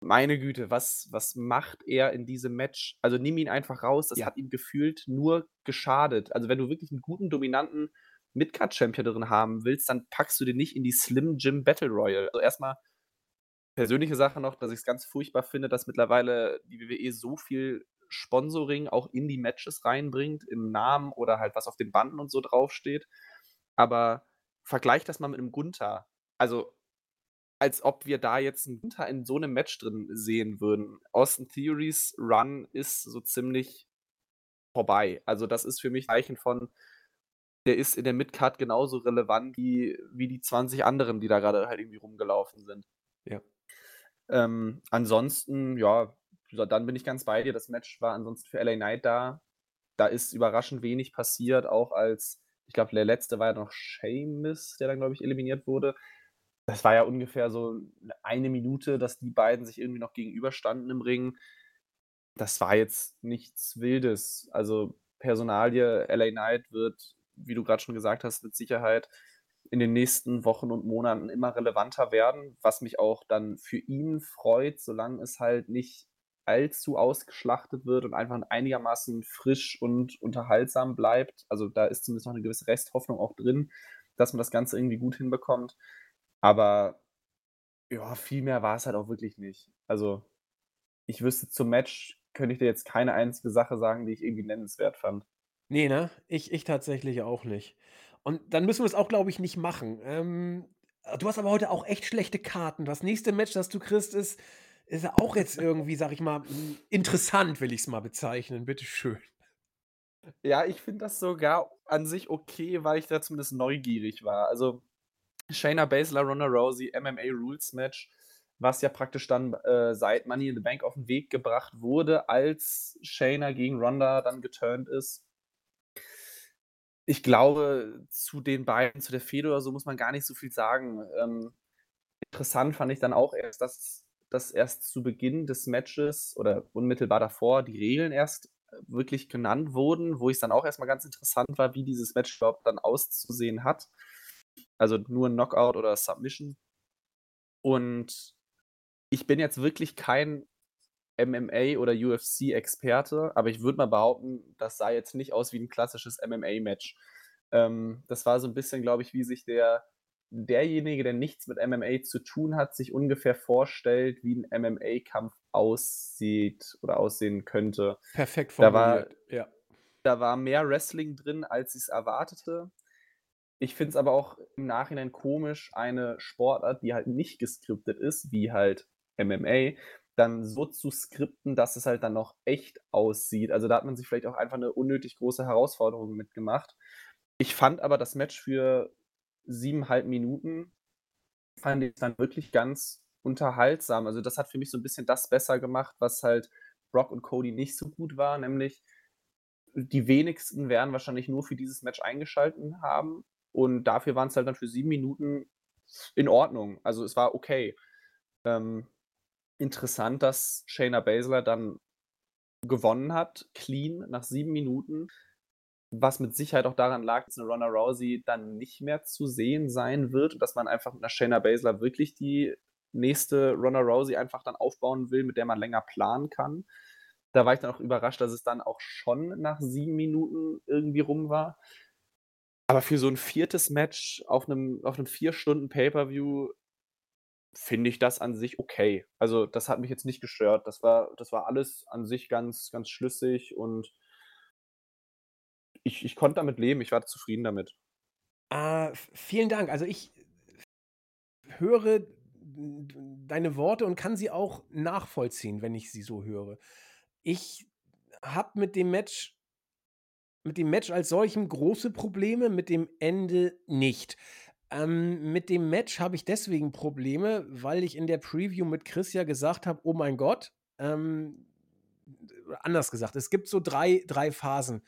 meine Güte, was, was macht er in diesem Match? Also nimm ihn einfach raus, das ja. hat ihm gefühlt nur geschadet. Also wenn du wirklich einen guten, dominanten Midcard-Champion drin haben willst, dann packst du den nicht in die Slim Jim Battle Royal. Also erstmal persönliche Sache noch, dass ich es ganz furchtbar finde, dass mittlerweile die WWE so viel Sponsoring auch in die Matches reinbringt, im Namen oder halt was auf den Banden und so draufsteht. Aber vergleich das mal mit einem Gunther. Also, als ob wir da jetzt einen Gunther in so einem Match drin sehen würden. Austin Theories Run ist so ziemlich vorbei. Also, das ist für mich ein Zeichen von, der ist in der Midcard genauso relevant wie, wie die 20 anderen, die da gerade halt irgendwie rumgelaufen sind. Ja. Ähm, ansonsten, ja, dann bin ich ganz bei dir. Das Match war ansonsten für LA Knight da. Da ist überraschend wenig passiert, auch als, ich glaube, der letzte war ja noch Sheamus, der dann, glaube ich, eliminiert wurde. Das war ja ungefähr so eine Minute, dass die beiden sich irgendwie noch gegenüberstanden im Ring. Das war jetzt nichts Wildes. Also Personalie LA Knight wird, wie du gerade schon gesagt hast, mit Sicherheit in den nächsten Wochen und Monaten immer relevanter werden, was mich auch dann für ihn freut, solange es halt nicht allzu ausgeschlachtet wird und einfach einigermaßen frisch und unterhaltsam bleibt. Also da ist zumindest noch eine gewisse Resthoffnung auch drin, dass man das Ganze irgendwie gut hinbekommt. Aber ja, viel mehr war es halt auch wirklich nicht. Also ich wüsste zum Match, könnte ich dir jetzt keine einzige Sache sagen, die ich irgendwie nennenswert fand. Nee, ne? Ich, ich tatsächlich auch nicht. Und dann müssen wir es auch, glaube ich, nicht machen. Ähm, du hast aber heute auch echt schlechte Karten. Das nächste Match, das du kriegst, ist, ist auch jetzt irgendwie, sag ich mal, interessant, will ich es mal bezeichnen. Bitte schön. Ja, ich finde das sogar an sich okay, weil ich da zumindest neugierig war. Also Shayna Baszler, Ronda Rousey, MMA Rules Match, was ja praktisch dann äh, seit Money in the Bank auf den Weg gebracht wurde, als Shayna gegen Ronda dann geturnt ist ich glaube, zu den beiden, zu der Fehde oder so, muss man gar nicht so viel sagen. Ähm, interessant fand ich dann auch erst, dass, dass erst zu Beginn des Matches oder unmittelbar davor die Regeln erst äh, wirklich genannt wurden, wo ich es dann auch erstmal ganz interessant war, wie dieses Match überhaupt dann auszusehen hat. Also nur Knockout oder Submission. Und ich bin jetzt wirklich kein MMA oder UFC-Experte, aber ich würde mal behaupten, das sah jetzt nicht aus wie ein klassisches MMA-Match. Ähm, das war so ein bisschen, glaube ich, wie sich der derjenige, der nichts mit MMA zu tun hat, sich ungefähr vorstellt, wie ein MMA-Kampf aussieht oder aussehen könnte. Perfekt formuliert, da war, ja. Da war mehr Wrestling drin, als ich es erwartete. Ich finde es aber auch im Nachhinein komisch, eine Sportart, die halt nicht geskriptet ist, wie halt MMA, dann so zu skripten, dass es halt dann noch echt aussieht. Also da hat man sich vielleicht auch einfach eine unnötig große Herausforderung mitgemacht. Ich fand aber das Match für siebeneinhalb Minuten, fand ich dann wirklich ganz unterhaltsam. Also das hat für mich so ein bisschen das besser gemacht, was halt Brock und Cody nicht so gut war, nämlich die wenigsten werden wahrscheinlich nur für dieses Match eingeschalten haben. Und dafür waren es halt dann für sieben Minuten in Ordnung. Also es war okay. Ähm, interessant, dass Shayna Baszler dann gewonnen hat, clean, nach sieben Minuten. Was mit Sicherheit auch daran lag, dass eine Ronda Rousey dann nicht mehr zu sehen sein wird und dass man einfach mit einer Shayna Baszler wirklich die nächste Ronda Rousey einfach dann aufbauen will, mit der man länger planen kann. Da war ich dann auch überrascht, dass es dann auch schon nach sieben Minuten irgendwie rum war. Aber für so ein viertes Match auf einem, auf einem vier Stunden Pay-Per-View finde ich das an sich okay. Also das hat mich jetzt nicht gestört. Das war, das war alles an sich ganz, ganz schlüssig und ich, ich konnte damit leben. Ich war zufrieden damit. Äh, vielen Dank. Also ich höre deine Worte und kann sie auch nachvollziehen, wenn ich sie so höre. Ich habe mit dem Match mit dem Match als solchem große Probleme, mit dem Ende nicht. Ähm, mit dem Match habe ich deswegen Probleme, weil ich in der Preview mit Chris ja gesagt habe: „Oh mein Gott“, ähm, anders gesagt, es gibt so drei drei Phasen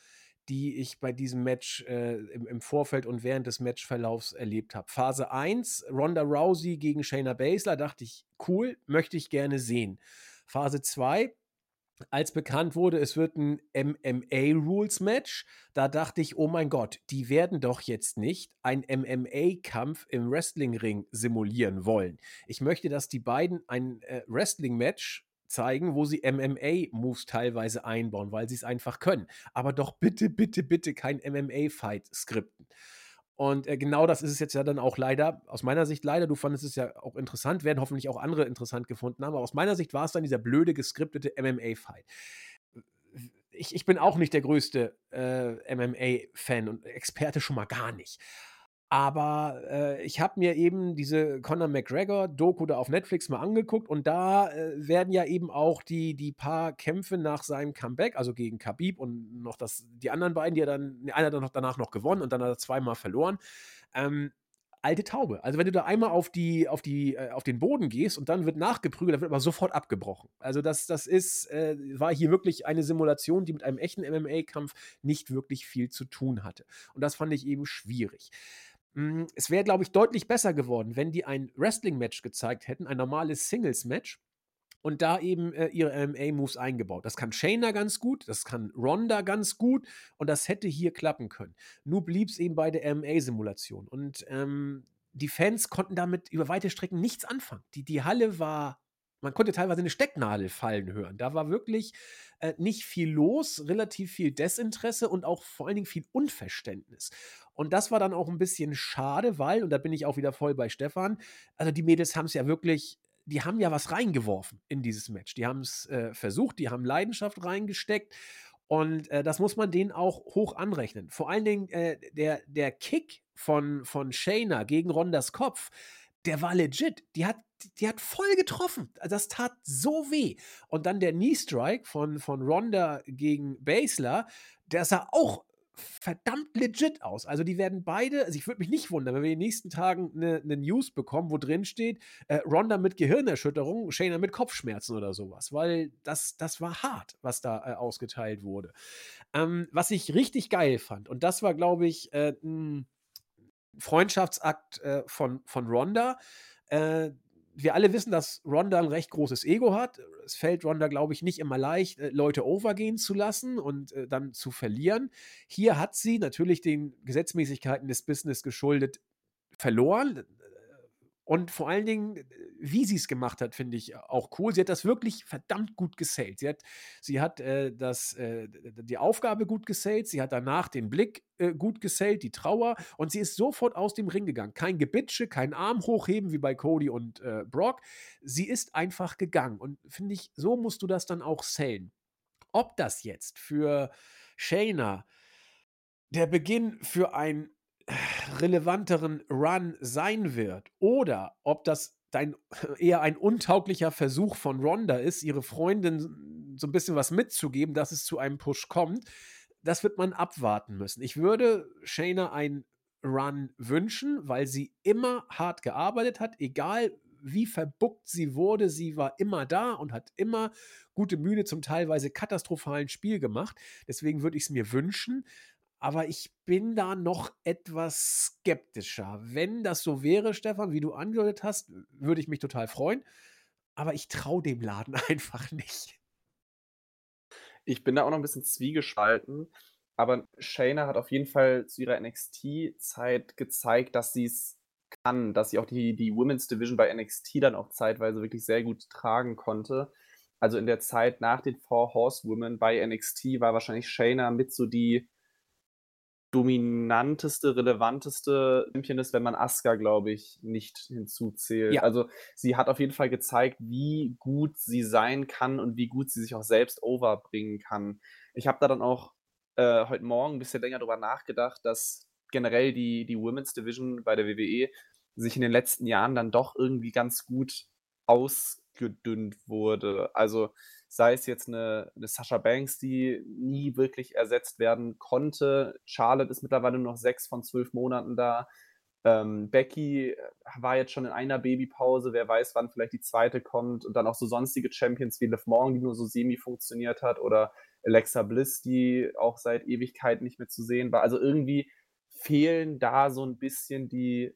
die ich bei diesem Match äh, im, im, Vorfeld und während des Matchverlaufs erlebt habe. Phase 1, Ronda Rousey gegen Shayna Baszler, dachte ich, cool, möchte ich gerne sehen. Phase 2, als bekannt wurde, es wird ein MMA-Rules-Match, da dachte ich, oh mein Gott, die werden doch jetzt nicht ein MMA-Kampf im Wrestling-Ring simulieren wollen. Ich möchte, dass die beiden ein äh, Wrestling-Match zeigen, wo sie MMA-Moves teilweise einbauen, weil sie es einfach können. Aber doch bitte, bitte, bitte kein MMA-Fight skripten. Und äh, genau das ist es jetzt ja dann auch leider, aus meiner Sicht leider, du fandest es ja auch interessant, werden hoffentlich auch andere interessant gefunden haben, aber aus meiner Sicht war es dann dieser blöde, geskriptete MMA-Fight. Ich, ich, bin auch nicht der größte äh, MMA-Fan und Experte schon mal gar nicht. Aber äh, ich habe mir eben diese Conor McGregor-Doku da auf Netflix mal angeguckt und da äh, werden ja eben auch die, die paar Kämpfe nach seinem Comeback, also gegen Khabib und noch das, die anderen beiden, die er dann, einer noch danach noch gewonnen und dann hat er zweimal verloren. Ähm, alte Taube. Also wenn du da einmal auf die, auf die, äh, auf den Boden gehst und dann wird nachgeprügelt, dann wird aber sofort abgebrochen. Also das, das ist, äh, war hier wirklich eine Simulation, die mit einem echten MMA-Kampf nicht wirklich viel zu tun hatte. Und das fand ich eben schwierig. Hm, es wäre, glaube ich, deutlich besser geworden, wenn die ein Wrestling-Match gezeigt hätten, ein normales Singles-Match und da eben äh, ihre MMA-Moves eingebaut. Das kann Shayna ganz gut, das kann Ronda ganz gut und das hätte hier klappen können. Nur blieb es eben bei der MMA-Simulation und ähm, die Fans konnten damit über weite Strecken nichts anfangen. Die, die Halle war man konnte teilweise eine Stecknadel fallen hören. Da war wirklich äh, nicht viel los, relativ viel Desinteresse und auch vor allen Dingen viel Unverständnis. Und das war dann auch ein bisschen schade, weil, und da bin ich auch wieder voll bei Stefan, also die Mädels haben es ja wirklich die haben ja was reingeworfen in dieses Match. Die haben es äh, versucht, die haben Leidenschaft reingesteckt. Und äh, das muss man denen auch hoch anrechnen. Vor allen Dingen äh, der, der Kick von, von Shayna gegen Rondas Kopf, der war legit. Die hat, die hat voll getroffen. Das tat so weh. Und dann der Knee Strike von, von Ronda gegen Basler, der sah auch verdammt legit aus. Also die werden beide, also ich würde mich nicht wundern, wenn wir in den nächsten Tagen eine, eine News bekommen, wo drin steht, äh, Ronda mit Gehirnerschütterung, Shayna mit Kopfschmerzen oder sowas, weil das, das war hart, was da äh, ausgeteilt wurde. Ähm, was ich richtig geil fand, und das war, glaube ich, äh, ein Freundschaftsakt äh, von, von Ronda, äh, wir alle wissen, dass Ronda ein recht großes Ego hat. Es fällt Ronda, glaube ich, nicht immer leicht, äh, Leute overgehen zu lassen und äh, dann zu verlieren. Hier hat sie natürlich den Gesetzmäßigkeiten des Business geschuldet verloren. Und vor allen Dingen, wie sie es gemacht hat, finde ich auch cool. Sie hat das wirklich verdammt gut gesellt. Sie hat, sie hat äh, das, äh, die Aufgabe gut gesellt, sie hat danach den Blick äh, gut gesellt, die Trauer und sie ist sofort aus dem Ring gegangen. Kein Gebitsche, kein Arm hochheben wie bei Cody und äh, Brock. Sie ist einfach gegangen. Und finde ich, so musst du das dann auch sellen. Ob das jetzt für Shayna der Beginn für ein relevanteren Run sein wird oder ob das dein, eher ein untauglicher Versuch von Ronda ist, ihre Freundin so ein bisschen was mitzugeben, dass es zu einem Push kommt, das wird man abwarten müssen. Ich würde Shayna einen Run wünschen, weil sie immer hart gearbeitet hat, egal wie verbuckt sie wurde. Sie war immer da und hat immer gute Mühe zum teilweise katastrophalen Spiel gemacht. Deswegen würde ich es mir wünschen. Aber ich bin da noch etwas skeptischer. Wenn das so wäre, Stefan, wie du angedeutet hast, würde ich mich total freuen. Aber ich traue dem Laden einfach nicht. Ich bin da auch noch ein bisschen zwiegespalten. Aber Shayna hat auf jeden Fall zu ihrer NXT-Zeit gezeigt, dass sie es kann, dass sie auch die, die Women's Division bei NXT dann auch zeitweise wirklich sehr gut tragen konnte. Also in der Zeit nach den Four Horsewomen bei NXT war wahrscheinlich Shayna mit so die dominanteste, relevanteste Championess, wenn man Asuka, glaube ich, nicht hinzuzählt. Ja. Also sie hat auf jeden Fall gezeigt, wie gut sie sein kann und wie gut sie sich auch selbst overbringen kann. Ich habe da dann auch äh, heute Morgen ein bisschen länger darüber nachgedacht, dass generell die, die Women's Division bei der WWE sich in den letzten Jahren dann doch irgendwie ganz gut ausgedünnt wurde. Also sei es jetzt eine, eine Sasha Banks, die nie wirklich ersetzt werden konnte. Charlotte ist mittlerweile nur noch sechs von zwölf Monaten da. Ähm, Becky war jetzt schon in einer Babypause, wer weiß, wann vielleicht die zweite kommt. Und dann auch so sonstige Champions wie Liv Morgan, die nur so semi funktioniert hat. Oder Alexa Bliss, die auch seit Ewigkeit nicht mehr zu sehen war. Also irgendwie fehlen da so ein bisschen die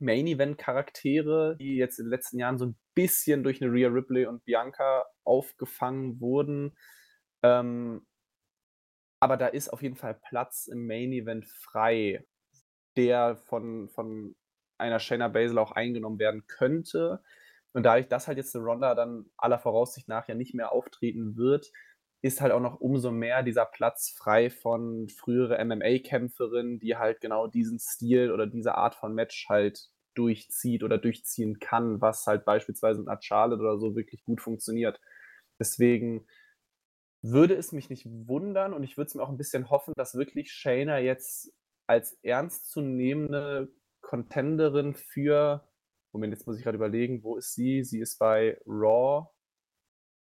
Main Event Charaktere, die jetzt in den letzten Jahren so ein bisschen durch eine Rhea Ripley und Bianca aufgefangen wurden. Ähm, aber da ist auf jeden Fall Platz im Main Event frei, der von, von einer Shayna Baszler auch eingenommen werden könnte. Und dadurch, dass halt jetzt eine Ronda dann aller Voraussicht nach ja nicht mehr auftreten wird, ist halt auch noch umso mehr dieser Platz frei von frühere MMA-Kämpferinnen, die halt genau diesen Stil oder diese Art von Match halt durchzieht oder durchziehen kann, was halt beispielsweise in Charlotte oder so wirklich gut funktioniert. Deswegen würde es mich nicht wundern und ich würde es mir auch ein bisschen hoffen, dass wirklich Shayna jetzt als ernstzunehmende Contenderin für, Moment, jetzt muss ich gerade überlegen, wo ist sie? Sie ist bei Raw.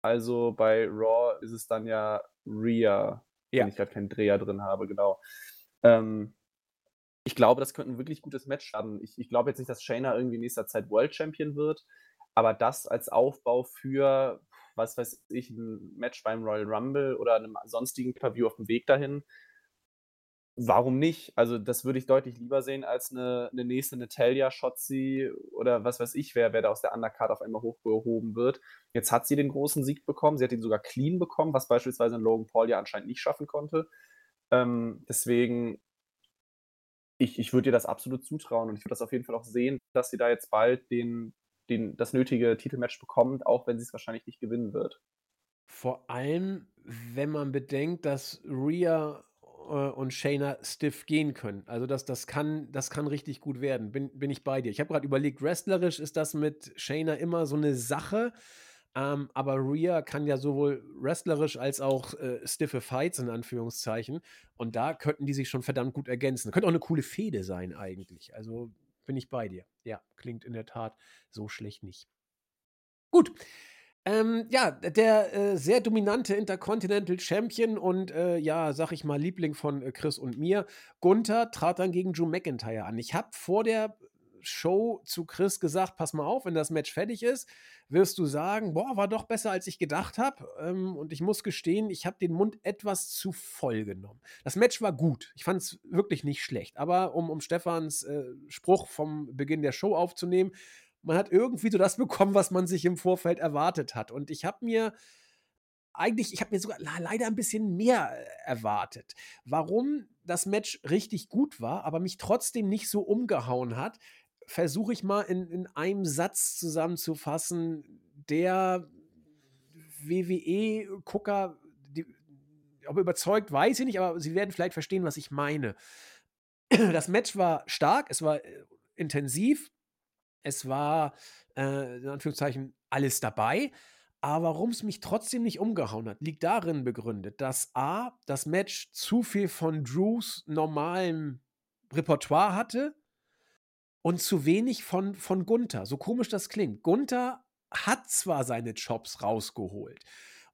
Also bei Raw ist es dann ja Rhea, ja. wenn ich gerade keinen Dreher drin habe, genau. Ähm, ich glaube, das könnte ein wirklich gutes Match haben. Ich, ich glaube jetzt nicht, dass Shayna irgendwie in nächster Zeit World Champion wird, aber das als Aufbau für, was weiß ich, ein Match beim Royal Rumble oder einem sonstigen Pay-Per-View auf dem Weg dahin, warum nicht? Also, das würde ich deutlich lieber sehen als eine, eine nächste Natalia Shotzi oder was weiß ich, wer, wer da aus der Undercard auf einmal hochgehoben wird. Jetzt hat sie den großen Sieg bekommen, sie hat ihn sogar clean bekommen, was beispielsweise Logan Paul ja anscheinend nicht schaffen konnte. Ähm, deswegen ich, ich würde dir das absolut zutrauen und ich würde das auf jeden Fall auch sehen, dass sie da jetzt bald den, den, das nötige Titelmatch bekommt, auch wenn sie es wahrscheinlich nicht gewinnen wird. Vor allem, wenn man bedenkt, dass Rhea und Shayna stiff gehen können. Also das, das, kann, das kann richtig gut werden. Bin, bin ich bei dir. Ich habe gerade überlegt, wrestlerisch ist das mit Shayna immer so eine Sache. Ähm, aber Rhea kann ja sowohl wrestlerisch als auch äh, stiffe Fights in Anführungszeichen. Und da könnten die sich schon verdammt gut ergänzen. Könnte auch eine coole Fehde sein eigentlich. Also bin ich bei dir. Ja, klingt in der Tat so schlecht nicht. Gut. Ähm, ja, der äh, sehr dominante Intercontinental Champion und äh, ja, sag ich mal, Liebling von äh, Chris und mir, Gunther trat dann gegen Drew McIntyre an. Ich habe vor der Show zu Chris gesagt, pass mal auf, wenn das Match fertig ist, wirst du sagen, boah, war doch besser, als ich gedacht habe. Ähm, und ich muss gestehen, ich habe den Mund etwas zu voll genommen. Das Match war gut. Ich fand es wirklich nicht schlecht. Aber um, um Stefans äh, Spruch vom Beginn der Show aufzunehmen, man hat irgendwie so das bekommen, was man sich im Vorfeld erwartet hat. Und ich habe mir eigentlich, ich habe mir sogar leider ein bisschen mehr äh, erwartet. Warum das Match richtig gut war, aber mich trotzdem nicht so umgehauen hat, versuche ich mal in, in einem Satz zusammenzufassen, der WWE-Gucker, ob überzeugt, weiß ich nicht, aber sie werden vielleicht verstehen, was ich meine. Das Match war stark, es war äh, intensiv, es war äh, in Anführungszeichen alles dabei. Aber warum es mich trotzdem nicht umgehauen hat, liegt darin begründet, dass A, das Match zu viel von Drews normalem Repertoire hatte und zu wenig von, von Gunther. So komisch das klingt. Gunther hat zwar seine Jobs rausgeholt.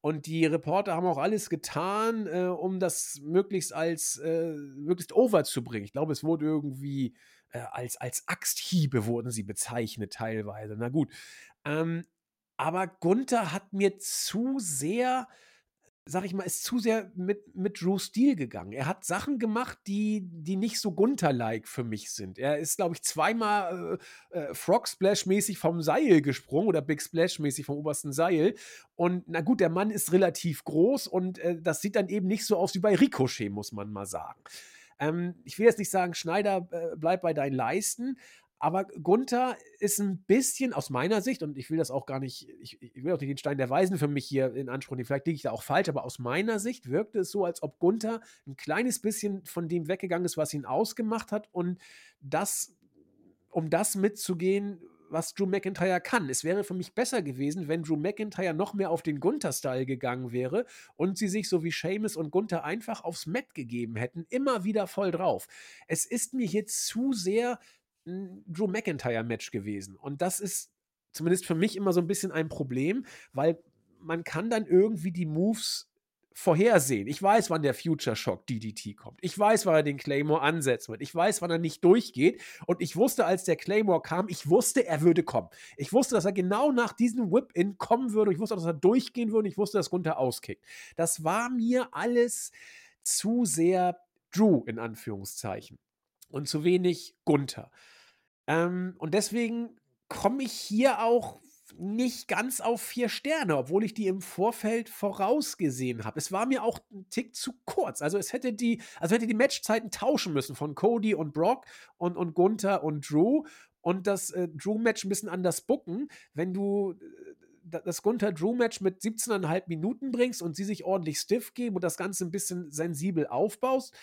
Und die Reporter haben auch alles getan, äh, um das möglichst als äh, möglichst over zu bringen. Ich glaube, es wurde irgendwie äh, als, als Axthiebe wurden sie bezeichnet teilweise. Na gut. Ähm, aber Gunther hat mir zu sehr sag ich mal, ist zu sehr mit, mit Drew Steele gegangen. Er hat Sachen gemacht, die, die nicht so Gunther-like für mich sind. Er ist, glaube ich, zweimal äh, äh, Frog Splash-mäßig vom Seil gesprungen oder Big Splash-mäßig vom obersten Seil. Und na gut, der Mann ist relativ groß und äh, das sieht dann eben nicht so aus wie bei Ricochet, muss man mal sagen. Ähm, ich will jetzt nicht sagen, Schneider, äh, bleib bei deinen Leisten, aber Gunther ist ein bisschen aus meiner Sicht, und ich will das auch gar nicht, ich, ich will auch nicht den Stein der Weisen für mich hier in Anspruch nehmen, vielleicht liege ich da auch falsch, aber aus meiner Sicht wirkte es so, als ob Gunther ein kleines bisschen von dem weggegangen ist, was ihn ausgemacht hat und das, um das mitzugehen, was Drew McIntyre kann. Es wäre für mich besser gewesen, wenn Drew McIntyre noch mehr auf den Gunther-Style gegangen wäre und sie sich so wie Seamus und Gunther einfach aufs Mat gegeben hätten, immer wieder voll drauf. Es ist mir hier zu sehr ein Drew McIntyre-Match gewesen. Und das ist zumindest für mich immer so ein bisschen ein Problem, weil man kann dann irgendwie die Moves vorhersehen. Ich weiß, wann der Future Shock DDT kommt. Ich weiß, wann er den Claymore ansetzen wird. Ich weiß, wann er nicht durchgeht. Und ich wusste, als der Claymore kam, ich wusste, er würde kommen. Ich wusste, dass er genau nach diesem Whip-In kommen würde. Ich wusste, dass er durchgehen würde. Ich wusste, dass Gunther auskickt. Das war mir alles zu sehr Drew in Anführungszeichen und zu wenig Gunther. Ähm, und deswegen komme ich hier auch nicht ganz auf vier Sterne, obwohl ich die im Vorfeld vorausgesehen habe. Es war mir auch ein Tick zu kurz. Also es hätte die, also hätte die Matchzeiten tauschen müssen von Cody und Brock und, und Gunther und Drew und das äh, Drew-Match ein bisschen anders bucken, wenn du äh, das Gunther-Drew-Match mit 17,5 Minuten bringst und sie sich ordentlich stiff geben und das Ganze ein bisschen sensibel aufbaust,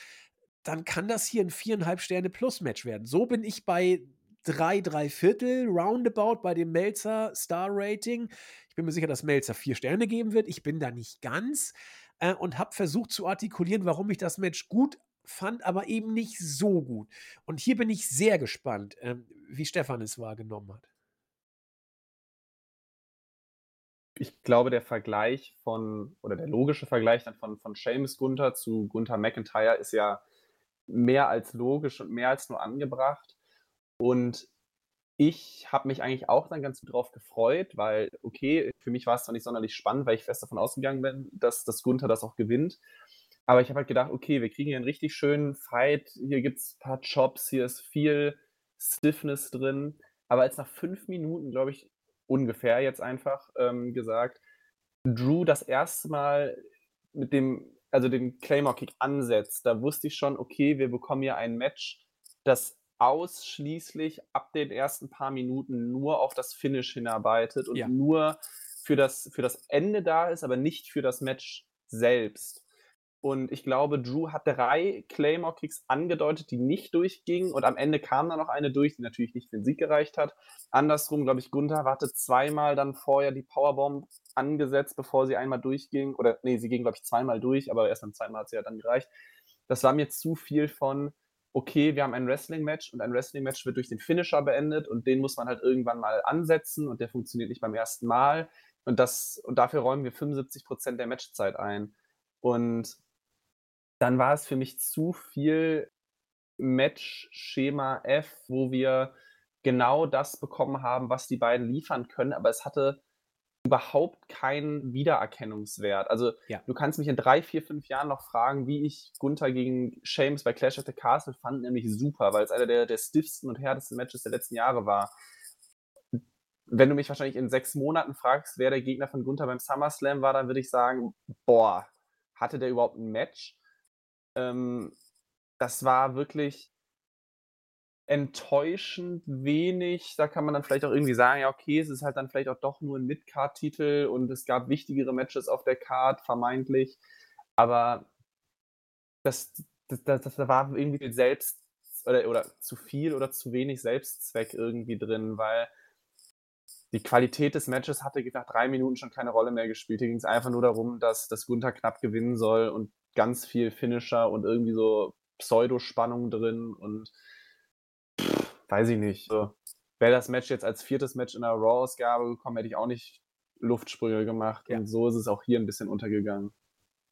dann kann das hier ein viereinhalb Sterne Plus-Match werden. So bin ich bei drei, drei Viertel roundabout bei dem Melzer Star Rating. Ich bin mir sicher, dass Melzer vier Sterne geben wird. Ich bin da nicht ganz äh, und habe versucht zu artikulieren, warum ich das Match gut fand, aber eben nicht so gut. Und hier bin ich sehr gespannt, äh, wie Stefan es wahrgenommen hat. Ich glaube, der Vergleich von, oder der logische Vergleich dann von, von Seamus Gunther zu Gunther McIntyre ist ja mehr als logisch und mehr als nur angebracht. Und ich habe mich eigentlich auch dann ganz gut drauf gefreut, weil, okay, für mich war es zwar nicht sonderlich spannend, weil ich fest davon ausgegangen bin, dass, dass Gunther das auch gewinnt. Aber ich habe halt gedacht, okay, wir kriegen hier einen richtig schönen Fight. Hier gibt es ein paar Chops, hier ist viel Stiffness drin. Aber als nach fünf Minuten, glaube ich, ungefähr jetzt einfach ähm, gesagt, Drew das erste Mal mit dem, also den Claymore-Kick ansetzt, da wusste ich schon, okay, wir bekommen hier ein Match, das ausschließlich ab den ersten paar Minuten nur auf das Finish hinarbeitet und ja. nur für das, für das Ende da ist, aber nicht für das Match selbst. Und ich glaube, Drew hat drei Claymore-Kicks angedeutet, die nicht durchgingen. Und am Ende kam dann noch eine durch, die natürlich nicht für den Sieg gereicht hat. Andersrum, glaube ich, Gunther hatte zweimal dann vorher die Powerbomb angesetzt, bevor sie einmal durchging. Oder nee, sie ging, glaube ich, zweimal durch, aber erst beim zweiten Mal hat sie ja dann gereicht. Das war mir zu viel von, okay, wir haben ein Wrestling-Match und ein Wrestling-Match wird durch den Finisher beendet und den muss man halt irgendwann mal ansetzen und der funktioniert nicht beim ersten Mal. Und, das, und dafür räumen wir 75 Prozent der Matchzeit ein. Und dann war es für mich zu viel Match-Schema F, wo wir genau das bekommen haben, was die beiden liefern können, aber es hatte überhaupt keinen Wiedererkennungswert. Also ja. du kannst mich in drei, vier, fünf Jahren noch fragen, wie ich Gunther gegen Shames bei Clash of the Castle fand, nämlich super, weil es einer der, der stiffsten und härtesten Matches der letzten Jahre war. Wenn du mich wahrscheinlich in sechs Monaten fragst, wer der Gegner von Gunther beim SummerSlam war, dann würde ich sagen, boah, hatte der überhaupt ein Match? Ähm, das war wirklich enttäuschend wenig. Da kann man dann vielleicht auch irgendwie sagen, ja, okay, es ist halt dann vielleicht auch doch nur ein Mid-Card-Titel und es gab wichtigere Matches auf der Card, vermeintlich. Aber das, das, das, das war irgendwie selbst oder, oder zu viel oder zu wenig Selbstzweck irgendwie drin, weil die Qualität des Matches hatte nach drei Minuten schon keine Rolle mehr gespielt. Hier ging es einfach nur darum, dass, dass Gunther knapp gewinnen soll und ganz viel Finisher und irgendwie so Pseudospannung drin und weiß ich nicht. So. Wäre das Match jetzt als viertes Match in der Raw-Ausgabe gekommen, hätte ich auch nicht Luftsprünge gemacht. Ja. Und so ist es auch hier ein bisschen untergegangen.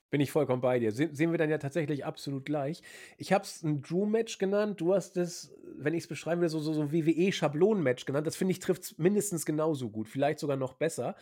Bin ich vollkommen bei dir. Se sehen wir dann ja tatsächlich absolut gleich. Ich habe es ein Drew-Match genannt. Du hast es, wenn ich es beschreiben will, so, so, so WWE-Schablonen-Match genannt. Das finde ich trifft es mindestens genauso gut, vielleicht sogar noch besser.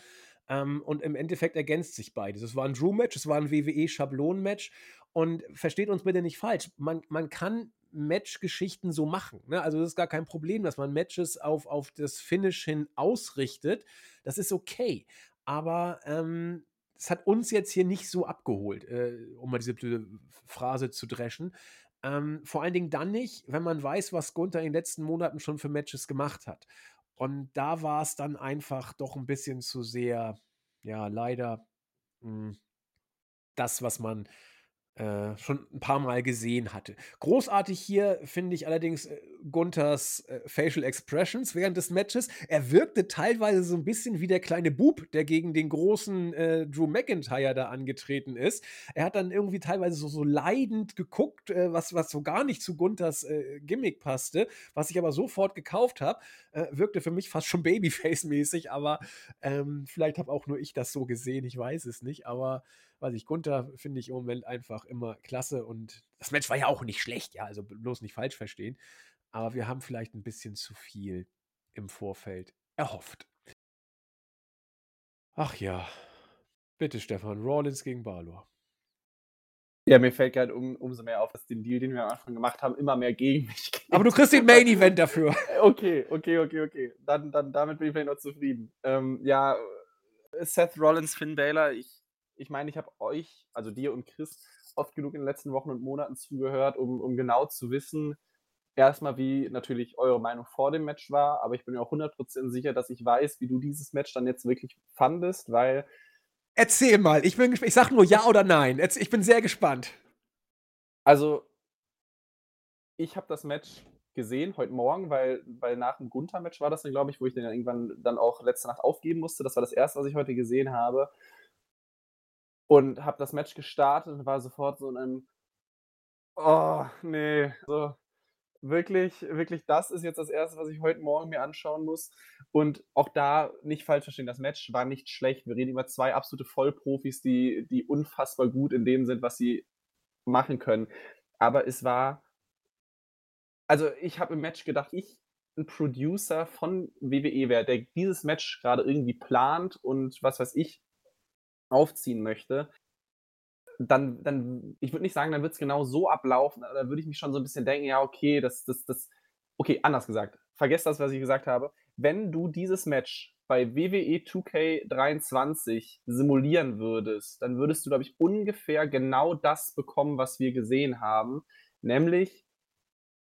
Ähm, und im Endeffekt ergänzt sich beides. Es war ein Drew-Match, es war ein WWE-Schablonen-Match. Und versteht uns bitte nicht falsch. Man, man kann Match-Geschichten so machen. Ne? Also, das ist gar kein Problem, dass man Matches auf, auf das Finish hin ausrichtet. Das ist okay. Aber ähm, hat uns jetzt hier nicht so abgeholt, äh, um mal diese blöde Phrase zu dreschen. Ähm, vor allen Dingen dann nicht, wenn man weiß, was Gunther in den letzten Monaten schon für Matches gemacht hat. Und da war es dann einfach doch ein bisschen zu sehr, ja, leider mh, hm, das, was man äh, schon ein paar Mal gesehen hatte. Großartig hier finde ich allerdings äh, Gunthers äh, Facial Expressions während des Matches. Er wirkte teilweise so ein bisschen wie der kleine Bub, der gegen den großen äh, Drew McIntyre da angetreten ist. Er hat dann irgendwie teilweise so, so leidend geguckt, äh, was, was so gar nicht zu Gunthers Gimmick passte, was ich aber sofort gekauft habe. wirkte für mich fast schon Babyface-mäßig, aber ähm, vielleicht habe auch nur ich das so gesehen, ich weiß es nicht, aber weiß ich, Gunther finde ich im Moment einfach immer klasse und das Match war ja auch nicht schlecht, ja, also bloß nicht falsch verstehen. Aber wir haben vielleicht ein bisschen zu viel im Vorfeld erhofft. Ach ja. Bitte, Stefan, Rollins gegen Balor. Ja, mir fällt gerade um, umso mehr auf, dass den Deal, den wir am Anfang gemacht haben, immer mehr gegen mich geht. Aber du kriegst den Main Event dafür. Okay, okay, okay, okay. Dann, dann damit bin ich vielleicht noch zufrieden. Ähm, ja, Seth Rollins, Finn Balor, ich ich meine, ich habe euch, also dir und Chris, oft genug in den letzten Wochen und Monaten zugehört, um, um genau zu wissen, erstmal, wie natürlich eure Meinung vor dem Match war, aber ich bin mir auch 100% sicher, dass ich weiß, wie du dieses Match dann jetzt wirklich fandest, weil. Erzähl mal, ich bin ich sag nur ja oder nein. Ich bin sehr gespannt. Also, ich habe das Match gesehen heute Morgen, weil, weil nach dem Gunther-Match war das dann, glaube ich, wo ich den dann irgendwann dann auch letzte Nacht aufgeben musste. Das war das erste, was ich heute gesehen habe. Und habe das Match gestartet und war sofort so in einem, oh, nee, so wirklich, wirklich, das ist jetzt das Erste, was ich heute Morgen mir anschauen muss. Und auch da nicht falsch verstehen, das Match war nicht schlecht. Wir reden über zwei absolute Vollprofis, die, die unfassbar gut in dem sind, was sie machen können. Aber es war, also ich habe im Match gedacht, ich ein Producer von WWE wäre, der dieses Match gerade irgendwie plant und was weiß ich, aufziehen möchte, dann, dann ich würde nicht sagen, dann wird es genau so ablaufen, da würde ich mich schon so ein bisschen denken, ja, okay, das, das, das, okay, anders gesagt, vergesst das, was ich gesagt habe. Wenn du dieses Match bei WWE 2K23 simulieren würdest, dann würdest du, glaube ich, ungefähr genau das bekommen, was wir gesehen haben, nämlich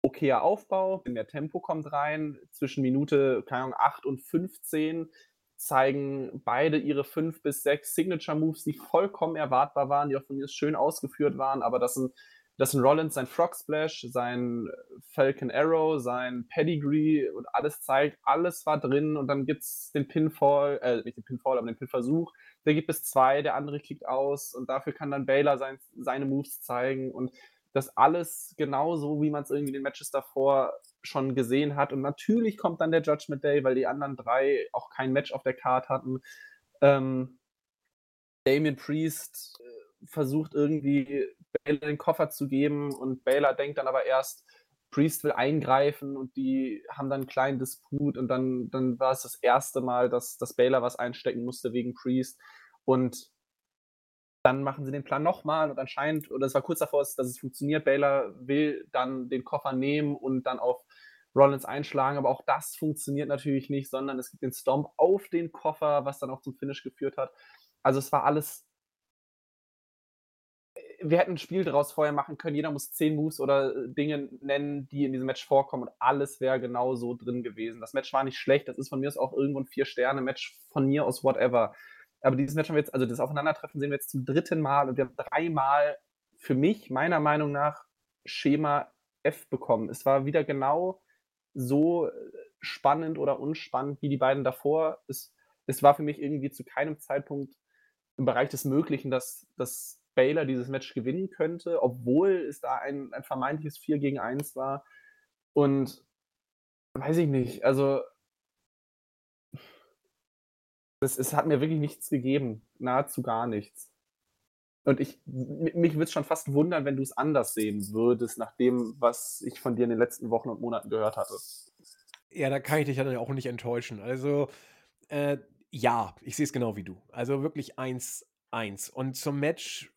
okayer Aufbau, mehr Tempo kommt rein, zwischen Minute, keine Ahnung, 8 und 15 zeigen beide ihre fünf bis sechs Signature Moves, die vollkommen erwartbar waren, die auch von mir schön ausgeführt waren, aber das sind, das sind Rollins sein Frog Splash, sein Falcon Arrow, sein Pedigree und alles zeigt, alles war drin und dann gibt es den Pinfall, äh, nicht den Pinfall, aber den Pinversuch, der gibt es zwei, der andere kickt aus und dafür kann dann Baylor sein, seine Moves zeigen und das alles genauso, wie man es irgendwie in den Matches davor schon gesehen hat. Und natürlich kommt dann der Judgment Day, weil die anderen drei auch kein Match auf der Card hatten. Ähm, Damien Priest äh, versucht irgendwie Baylor den Koffer zu geben und Baylor denkt dann aber erst, Priest will eingreifen und die haben dann einen kleinen Disput und dann, dann war es das erste Mal, dass, dass Baylor was einstecken musste wegen Priest. Und dann machen sie den Plan nochmal und anscheinend, oder es war kurz davor, dass es funktioniert, Baylor will dann den Koffer nehmen und dann auf Rollins einschlagen, aber auch das funktioniert natürlich nicht, sondern es gibt den Stomp auf den Koffer, was dann auch zum Finish geführt hat. Also es war alles. Wir hätten ein Spiel daraus vorher machen können. Jeder muss zehn Moves oder äh, Dinge nennen, die in diesem Match vorkommen und alles wäre genau so drin gewesen. Das Match war nicht schlecht. Das ist von mir aus auch irgendwo ein Vier-Sterne-Match von mir aus whatever. Aber dieses Match haben wir jetzt, also das Aufeinandertreffen sehen wir jetzt zum dritten Mal und wir haben dreimal für mich, meiner Meinung nach, Schema F bekommen. Es war wieder genau so spannend oder unspannend wie die beiden davor. Es, es war für mich irgendwie zu keinem Zeitpunkt im Bereich des Möglichen, dass, dass Baylor dieses Match gewinnen könnte, obwohl es da ein, ein vermeintliches 4 gegen 1 war. Und weiß ich nicht, also es, es hat mir wirklich nichts gegeben, nahezu gar nichts. Und ich, mich würde es schon fast wundern, wenn du es anders sehen würdest, nach dem, was ich von dir in den letzten Wochen und Monaten gehört hatte. Ja, da kann ich dich ja auch nicht enttäuschen. Also, äh, ja, ich sehe es genau wie du. Also wirklich 1-1. Und zum Match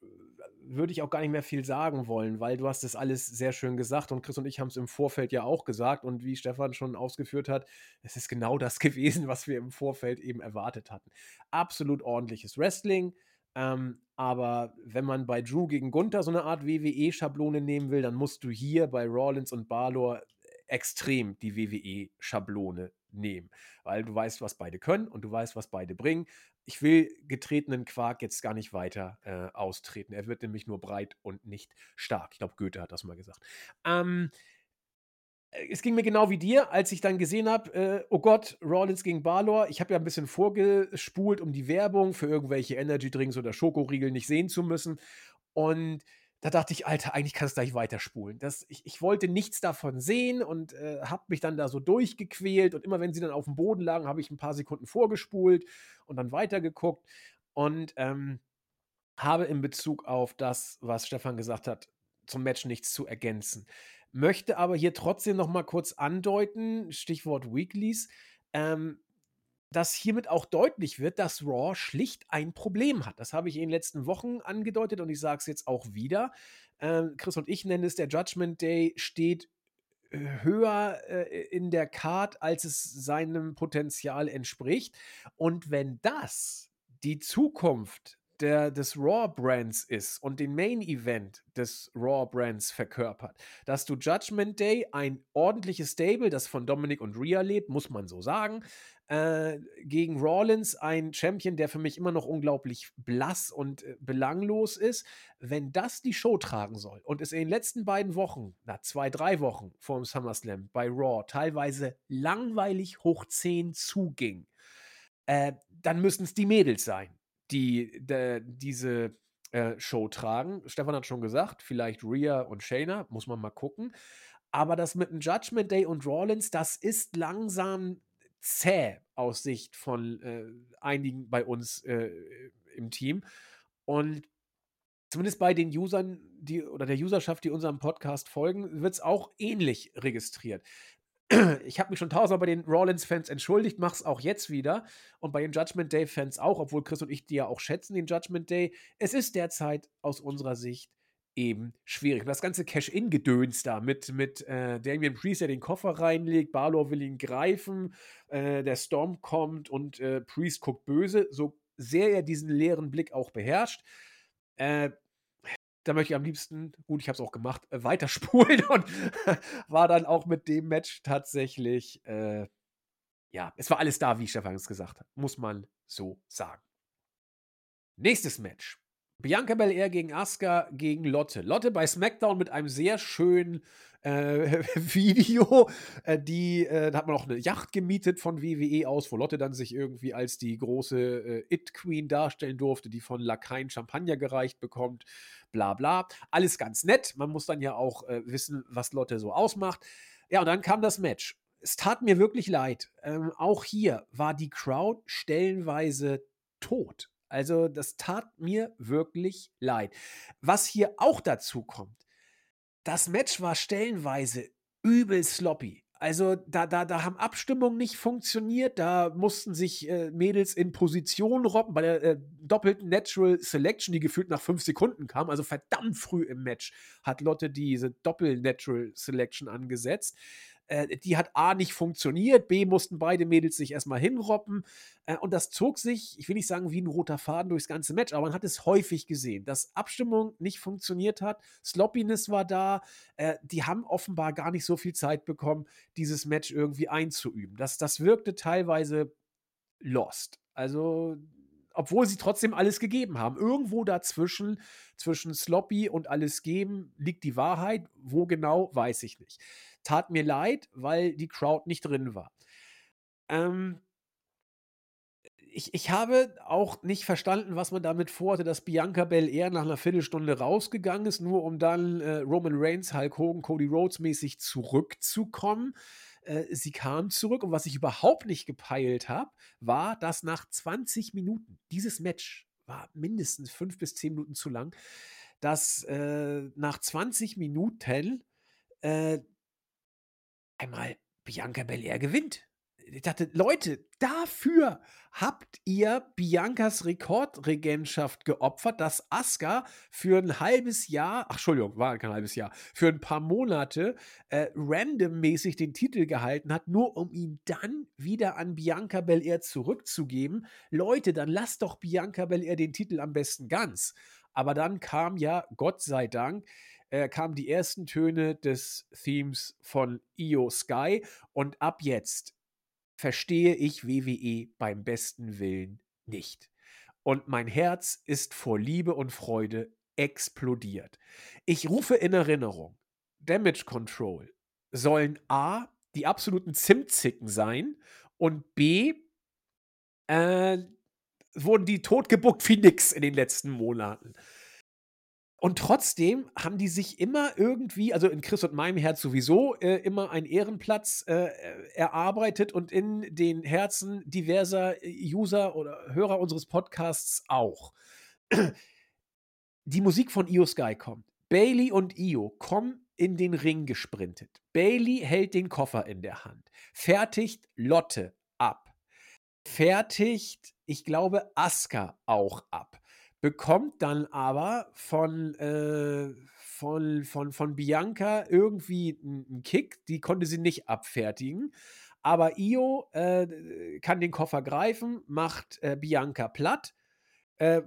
würde ich auch gar nicht mehr viel sagen wollen, weil du hast das alles sehr schön gesagt und Chris und ich haben es im Vorfeld ja auch gesagt und wie Stefan schon ausgeführt hat, es ist genau das gewesen, was wir im Vorfeld eben erwartet hatten. Absolut ordentliches Wrestling, ähm, aber wenn man bei Drew gegen Gunther so eine Art WWE-Schablone nehmen will, dann musst du hier bei Rollins und Balor extrem die WWE-Schablone nehmen, weil du weißt, was beide können und du weißt, was beide bringen. Ich will getretenen Quark jetzt gar nicht weiter äh, austreten. Er wird nämlich nur breit und nicht stark. Ich glaube, Goethe hat das mal gesagt. Ähm, äh, es ging mir genau wie dir, als ich dann gesehen habe, äh, oh Gott, Rollins gegen Balor. Ich habe ja ein bisschen vorgespult, um die Werbung für irgendwelche Energy Drinks oder Schokoriegel nicht sehen zu müssen. Und da dachte ich, Alter, eigentlich kannst du gleich weiterspulen. Das, ich, ich wollte nichts davon sehen und äh, habe mich dann da so durchgequält. Und immer wenn sie dann auf dem Boden lagen, habe ich ein paar Sekunden vorgespult und dann weitergeguckt. Und ähm, habe in Bezug auf das, was Stefan gesagt hat, zum Match nichts zu ergänzen. Möchte aber hier trotzdem noch mal kurz andeuten, Stichwort Weeklies, ähm, dass hiermit auch deutlich wird, dass Raw schlicht ein Problem hat. Das habe ich in den letzten Wochen angedeutet und ich sage es jetzt auch wieder. Ähm, Chris und ich nennen es, der Judgment Day steht äh, höher äh, in der Card, als es seinem Potenzial entspricht. Und wenn das die Zukunft der, des Raw-Brands ist und den Main-Event des Raw-Brands verkörpert. Dass du Judgment Day, ein ordentliches Stable, das von Dominic und Rhea lebt, muss man so sagen, äh, gegen Rawlins, ein Champion, der für mich immer noch unglaublich blass und äh, belanglos ist. Wenn das die Show tragen soll und es in den letzten beiden Wochen, na, zwei, drei Wochen vor dem SummerSlam bei Raw teilweise langweilig hoch 10 zuging, äh, dann müssen es die Mädels sein die de, diese äh, Show tragen. Stefan hat schon gesagt, vielleicht Rhea und Shayna, muss man mal gucken. Aber das mit dem Judgment Day und Rollins, das ist langsam zäh aus Sicht von äh, einigen bei uns äh, im Team. Und zumindest bei den Usern, die oder der Userschaft, die unserem Podcast folgen, wird es auch ähnlich registriert ich habe mich schon tausendmal bei den Rollins-Fans entschuldigt, mach's auch jetzt wieder. Und bei den Judgment Day-Fans auch, obwohl Chris und ich die ja auch schätzen, den Judgment Day. Es ist derzeit aus unserer Sicht eben schwierig. Und das ganze Cash-In-Gedöns da mit, mit äh, Damien Priest, der den Koffer reinlegt, Balor will ihn greifen, äh, der Storm kommt und äh, Priest guckt böse, so sehr er diesen leeren Blick auch beherrscht. Äh, da möchte ich am liebsten, gut, ich habe es auch gemacht, äh, weiterspulen und war dann auch mit dem Match tatsächlich, äh, ja, es war alles da, wie Stefan es gesagt hat, muss man so sagen. Nächstes Match. Bianca Belair gegen Asuka gegen Lotte. Lotte bei SmackDown mit einem sehr schönen äh, Video. Äh, die, äh, da hat man auch eine Yacht gemietet von WWE aus, wo Lotte dann sich irgendwie als die große äh, It-Queen darstellen durfte, die von Lakaien Champagner gereicht bekommt. Bla bla. Alles ganz nett. Man muss dann ja auch äh, wissen, was Lotte so ausmacht. Ja, und dann kam das Match. Es tat mir wirklich leid. Ähm, auch hier war die Crowd stellenweise tot. Also das tat mir wirklich leid. Was hier auch dazu kommt, das Match war stellenweise übel sloppy. Also da, da, da haben Abstimmungen nicht funktioniert, da mussten sich äh, Mädels in Position robben bei der äh, doppelten Natural Selection, die gefühlt nach fünf Sekunden kam, also verdammt früh im Match hat Lotte diese Doppel-Natural Selection angesetzt. Äh, die hat A nicht funktioniert, B mussten beide Mädels sich erstmal hinroppen. Äh, und das zog sich, ich will nicht sagen wie ein roter Faden durchs ganze Match, aber man hat es häufig gesehen, dass Abstimmung nicht funktioniert hat, Sloppiness war da, äh, die haben offenbar gar nicht so viel Zeit bekommen, dieses Match irgendwie einzuüben. Das, das wirkte teilweise lost. Also obwohl sie trotzdem alles gegeben haben. Irgendwo dazwischen, zwischen Sloppy und alles geben, liegt die Wahrheit. Wo genau, weiß ich nicht. Tat mir leid, weil die Crowd nicht drin war. Ähm, ich, ich habe auch nicht verstanden, was man damit vorhatte, dass Bianca Belair nach einer Viertelstunde rausgegangen ist, nur um dann äh, Roman Reigns, Hulk Hogan, Cody Rhodes mäßig zurückzukommen. Äh, sie kam zurück und was ich überhaupt nicht gepeilt habe, war, dass nach 20 Minuten dieses Match war mindestens fünf bis zehn Minuten zu lang, dass äh, nach 20 Minuten äh, einmal Bianca Belair gewinnt. Ich dachte, Leute, dafür habt ihr Biancas Rekordregentschaft geopfert, dass Asuka für ein halbes Jahr, ach Entschuldigung, war kein halbes Jahr, für ein paar Monate äh, randommäßig den Titel gehalten hat, nur um ihn dann wieder an Bianca Belair zurückzugeben. Leute, dann lasst doch Bianca Belair den Titel am besten ganz. Aber dann kam ja, Gott sei Dank, äh, kamen die ersten Töne des Themes von Io Sky und ab jetzt verstehe ich WWE beim besten Willen nicht. Und mein Herz ist vor Liebe und Freude explodiert. Ich rufe in Erinnerung, Damage Control sollen A, die absoluten Zimtzicken sein und B, äh, wurden die totgebuckt wie nix in den letzten Monaten. Und trotzdem haben die sich immer irgendwie, also in Chris und meinem Herz sowieso, äh, immer einen Ehrenplatz äh, erarbeitet und in den Herzen diverser äh, User oder Hörer unseres Podcasts auch. Die Musik von Io Sky kommt. Bailey und Io kommen in den Ring gesprintet. Bailey hält den Koffer in der Hand, fertigt Lotte ab, fertigt, ich glaube, Aska auch ab bekommt dann aber von, äh, von, von, von Bianca irgendwie einen Kick, die konnte sie nicht abfertigen. Aber Io äh, kann den Koffer greifen, macht äh, Bianca platt, äh,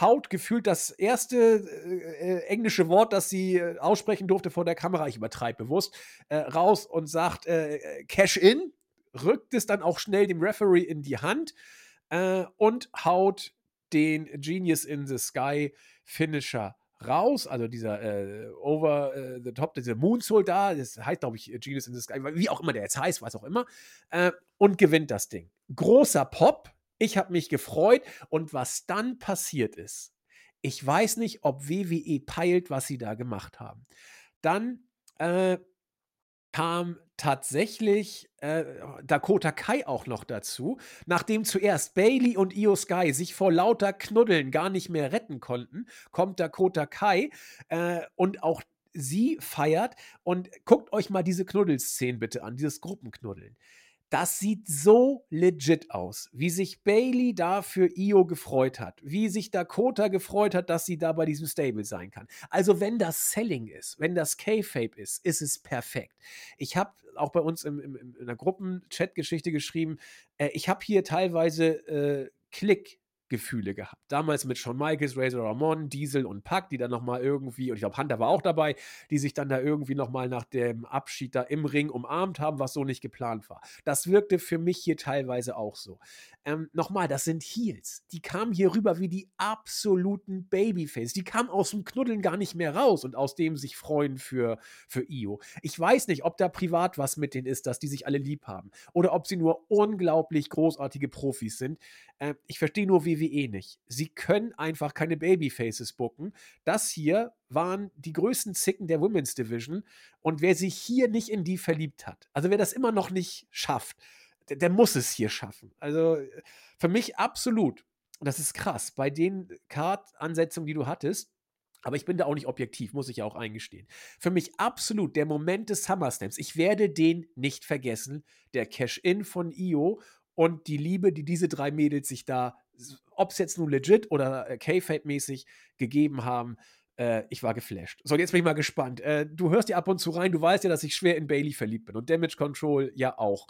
haut gefühlt das erste äh, äh, englische Wort, das sie aussprechen durfte vor der Kamera, ich übertreibe bewusst, raus und sagt Cash in, rückt es dann auch schnell dem Referee in die Hand und haut den Genius in the Sky Finisher raus, also dieser äh, Over äh, the Top, dieser Moonsault da, das heißt, glaube ich, Genius in the Sky, wie auch immer der jetzt heißt, was auch immer, äh, und gewinnt das Ding. Großer Pop, ich habe mich gefreut und was dann passiert ist, ich weiß nicht, ob WWE peilt, was sie da gemacht haben. Dann äh, kam tatsächlich äh, Dakota Kai auch noch dazu, nachdem zuerst Bailey und Io Sky sich vor lauter Knuddeln gar nicht mehr retten konnten, kommt Dakota Kai äh, und auch sie feiert und guckt euch mal diese Knuddelszenen bitte an, dieses Gruppenknuddeln. Das sieht so legit aus, wie sich Bailey da für Io gefreut hat, wie sich Dakota gefreut hat, dass sie da bei diesem Stable sein kann. Also wenn das Selling ist, wenn das K-Fape ist, ist es perfekt. Ich habe auch bei uns im, im, in der Gruppen-Chat-Geschichte geschrieben, äh, ich habe hier teilweise äh, Klick Gefühle gehabt. Damals mit Shawn Michaels, Razor Ramon, Diesel und Pack, die dann nochmal irgendwie, und ich glaube, Hunter war auch dabei, die sich dann da irgendwie nochmal nach dem Abschied da im Ring umarmt haben, was so nicht geplant war. Das wirkte für mich hier teilweise auch so. Ähm, nochmal, das sind Heels. Die kamen hier rüber wie die absoluten Babyface. Die kamen aus dem Knuddeln gar nicht mehr raus und aus dem sich freuen für, für Io. Ich weiß nicht, ob da privat was mit denen ist, dass die sich alle lieb haben. Oder ob sie nur unglaublich großartige Profis sind. Äh, ich verstehe nur WWE nicht. Sie können einfach keine Babyfaces booken. Das hier waren die größten Zicken der Women's Division. Und wer sich hier nicht in die verliebt hat, also wer das immer noch nicht schafft, der, der muss es hier schaffen. Also für mich absolut. Das ist krass. Bei den Card-Ansetzungen, die du hattest, aber ich bin da auch nicht objektiv, muss ich ja auch eingestehen. Für mich absolut der Moment des SummerSlams. Ich werde den nicht vergessen. Der Cash-In von Io und die Liebe, die diese drei Mädels sich da, ob es jetzt nun legit oder äh, K-Fate-mäßig gegeben haben, äh, ich war geflasht. So, jetzt bin ich mal gespannt. Äh, du hörst ja ab und zu rein, du weißt ja, dass ich schwer in Bailey verliebt bin und Damage Control ja auch.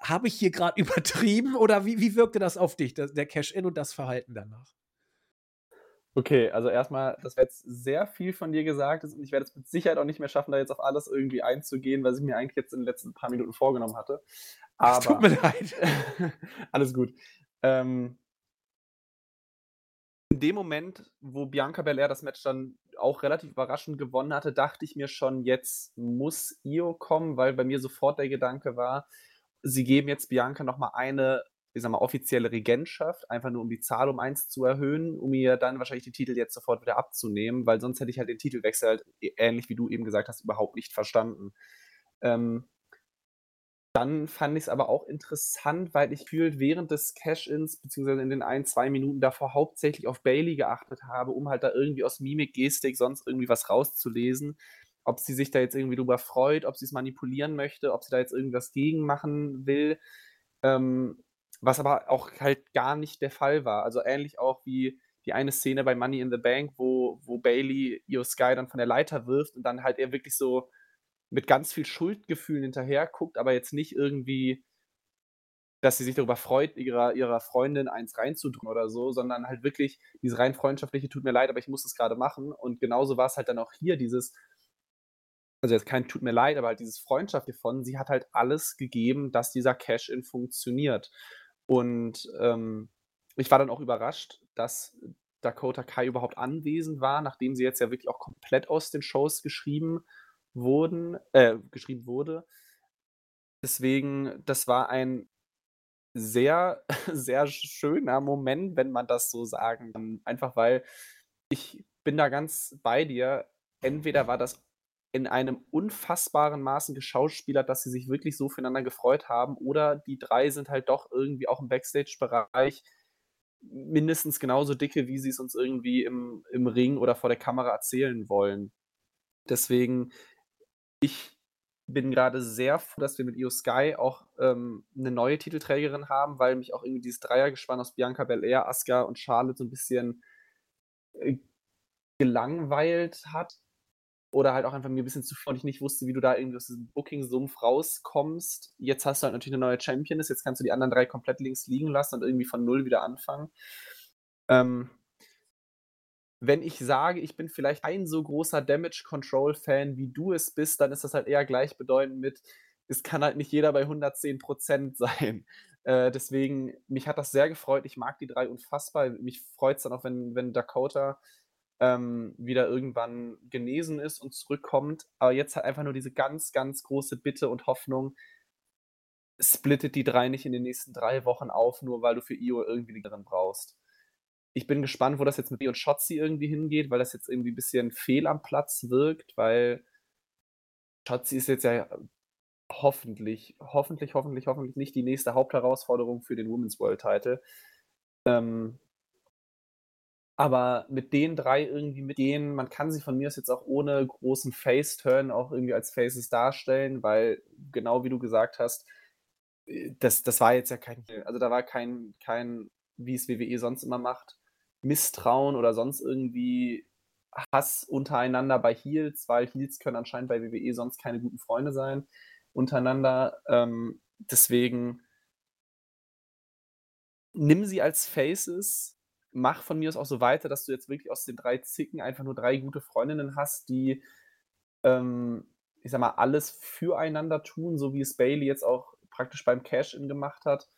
Habe ich hier gerade übertrieben oder wie, wie wirkte das auf dich, der, der Cash-In und das Verhalten danach? Okay, also erstmal, das wäre jetzt sehr viel von dir gesagt und ich werde es mit Sicherheit auch nicht mehr schaffen, da jetzt auf alles irgendwie einzugehen, was ich mir eigentlich jetzt in den letzten paar Minuten vorgenommen hatte. Aber, es tut mir leid. alles gut. Ähm, in dem Moment, wo Bianca Belair das Match dann auch relativ überraschend gewonnen hatte, dachte ich mir schon, jetzt muss Io kommen, weil bei mir sofort der Gedanke war, sie geben jetzt Bianca nochmal eine, ich sag mal, offizielle Regentschaft, einfach nur um die Zahl um eins zu erhöhen, um ihr dann wahrscheinlich den Titel jetzt sofort wieder abzunehmen, weil sonst hätte ich halt den Titelwechsel halt, ähnlich wie du eben gesagt hast, überhaupt nicht verstanden. Ähm, Dann fand ich's aber auch interessant, weil ich gefühlt während des Cash-ins, beziehungsweise in den 1, 2 Minuten davor hauptsächlich auf Bailey geachtet habe, um halt da irgendwie aus Mimik, Gestik, sonst irgendwie was rauszulesen. Ob sie sich da jetzt irgendwie drüber freut, ob sie's manipulieren möchte, ob sie da jetzt irgendwas gegen machen will. Ähm, was aber auch halt gar nicht der Fall war. Also, ähnlich auch wie die eine Szene bei Money in the Bank, wo wo Bailey Io Sky dann von der Leiter wirft und dann halt er wirklich so mit ganz viel Schuldgefühlen hinterher guckt, aber jetzt nicht irgendwie dass sie sich darüber freut, ihrer ihrer Freundin eins reinzudrücken oder so, sondern halt wirklich dieses rein freundschaftliche: „Tut mir leid, aber ich muss das grade machen.“ Und genauso war's halt dann auch hier, dieses also, jetzt kein „Tut mir leid“, aber halt dieses freundschaftliche von sie hat halt alles gegeben, dass dieser Cash-in funktioniert. Und, ähm, ich war dann auch überrascht, dass Dakota Kai überhaupt anwesend war, nachdem sie jetzt ja wirklich auch komplett aus den Shows geschrieben wurden äh, geschrieben wurde. Deswegen, das war ein sehr, sehr schöner Moment, wenn man das so sagen kann. Einfach weil ich bin da ganz bei dir. Entweder war das in einem unfassbaren Maßen geschauspielert, dass sie sich wirklich so füreinander gefreut haben, oder die 3 sind halt doch irgendwie auch im Backstage-Bereich mindestens genauso dicke, wie sie's uns irgendwie im im Ring oder vor der Kamera erzählen wollen. Deswegen, ich bin grade sehr froh, dass wir mit Io Sky auch, ähm, 'ne neue Titelträgerin haben, weil mich auch irgendwie dieses Dreiergespann aus Bianca Belair, Asuka und Charlotte so 'n bisschen, äh, gelangweilt hat oder halt auch einfach mir 'n bisschen zu viel und ich nicht wusste, wie du da irgendwie aus diesem Bookingsumpf rauskommst. Jetzt hast du halt natürlich 'ne neue Championess, jetzt kannst du die anderen 3 komplett links liegen lassen und irgendwie von 0 wieder anfangen. Ähm wenn ich sage, ich bin vielleicht kein so großer Damage-Control-Fan, wie du es bist, dann ist das halt eher gleichbedeutend mit: Es kann halt nicht jeder bei 110 % sein. Äh, deswegen, mich hat das sehr gefreut. Ich mag die 3 unfassbar. Mich freut's dann auch, wenn wenn Dakota, ähm, wieder irgendwann genesen ist und zurückkommt. Aber jetzt halt einfach nur diese ganz, ganz große Bitte und Hoffnung splittet die 3 nicht in den nächsten 3 Wochen auf, nur weil du für Io irgendwie Gegnerin brauchst. Ich bin gespannt, wo das jetzt mit ihr und Shotzi irgendwie hingeht, weil das jetzt irgendwie bisschen fehl am Platz wirkt, weil Shotzi ist jetzt ja hoffentlich, hoffentlich, hoffentlich, hoffentlich nicht die nächste Hauptherausforderung für den Women's World Title. Ähm aber mit den 3 irgendwie mitgehen man kann sie von mir aus jetzt auch ohne großen Face-Turn auch irgendwie als Faces darstellen, weil genau wie du gesagt hast, äh, das das war jetzt ja kein also, da war kein kein, wie's WWE sonst immer macht, Misstrauen oder sonst irgendwie Hass untereinander bei Heels, weil Heels können anscheinend bei WWE sonst keine guten Freunde sein untereinander. Ähm, deswegen nimm sie als Faces, mach von mir aus auch so weiter, dass du jetzt wirklich aus den 3 Zicken einfach nur 3 gute Freundinnen hast, die, ähm, ich sage mal, alles füreinander tun, so wie es Bayley jetzt auch praktisch beim Cash-in gemacht hat.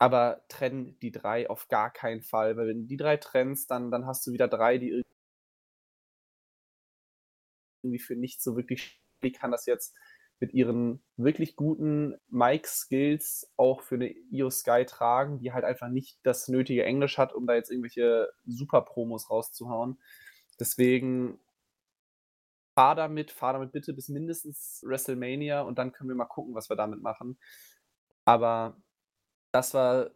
Aber trenn die 3 auf gar keinen Fall, weil wenn du die 3 trennst, dann dann hast du wieder 3, die irg irgendwie für nichts so wirklich kann das jetzt mit ihren wirklich guten Mic-Skills auch für 'ne Io Sky tragen, die halt einfach nicht das nötige Englisch hat, um da jetzt irgendwelche Super-Promos rauszuhauen. Deswegen fahr damit fahr damit bitte bis mindestens WrestleMania und dann können wir mal gucken, was wir damit machen. Aber das war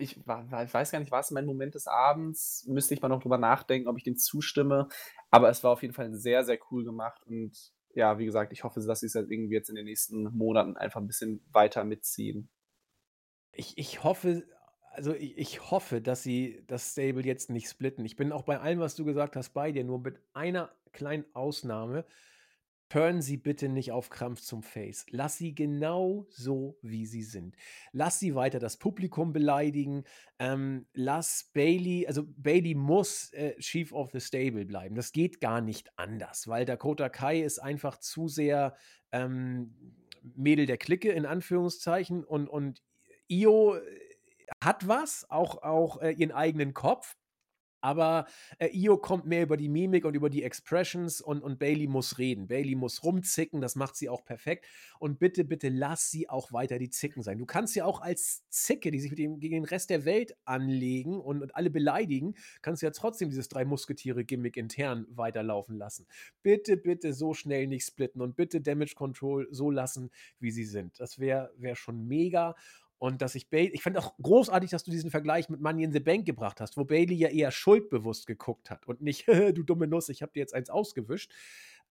ich wa wa ich weiß gar nicht, war's mein Moment des Abends? Müsste ich mal noch drüber nachdenken, ob ich dem zustimme. Aber es war auf jeden Fall sehr, sehr cool gemacht und ja, wie gesagt, ich hoffe, dass sie's halt irgendwie jetzt in den nächsten Monaten einfach 'n bisschen weiter mitziehen. Ich ich hoffe also, i ich hoffe, dass sie das Stable jetzt nicht splitten. Ich bin auch bei allem, was du gesagt hast, bei dir, nur mit einer kleinen Ausnahme. Turnen sie bitte nicht auf Krampf zum Face. Lass sie genau so, wie sie sind. Lass sie weiter das Publikum beleidigen. Ähm, lass Bayley also, Bayley muss, äh, Chief of the Stable bleiben. Das geht gar nicht anders, weil Dakota Kai ist einfach zu sehr, ähm, Mädel der Clique in Anführungszeichen und und Io hat was, auch auch, äh, ihren eigenen Kopf. Aber äh, Io kommt mehr über die Mimik und über die Expressions und, und Bailey muss reden. Bailey muss rumzicken, das macht sie auch perfekt. Und bitte, bitte lass sie auch weiter die Zicken sein. Du kannst ja auch als Zicke, die sich mit dem, gegen den Rest der Welt anlegen und, und alle beleidigen, kannst du ja trotzdem dieses drei Musketiere-Gimmick intern weiterlaufen lassen. Bitte, bitte so schnell nicht splitten und bitte Damage Control so lassen, wie sie sind. Das wäre wär schon mega. Und dass ich Bailey, ich fand auch großartig, dass du diesen Vergleich mit Money in the Bank gebracht hast, wo Bailey ja eher schuldbewusst geguckt hat und nicht, du dumme Nuss, ich habe dir jetzt eins ausgewischt.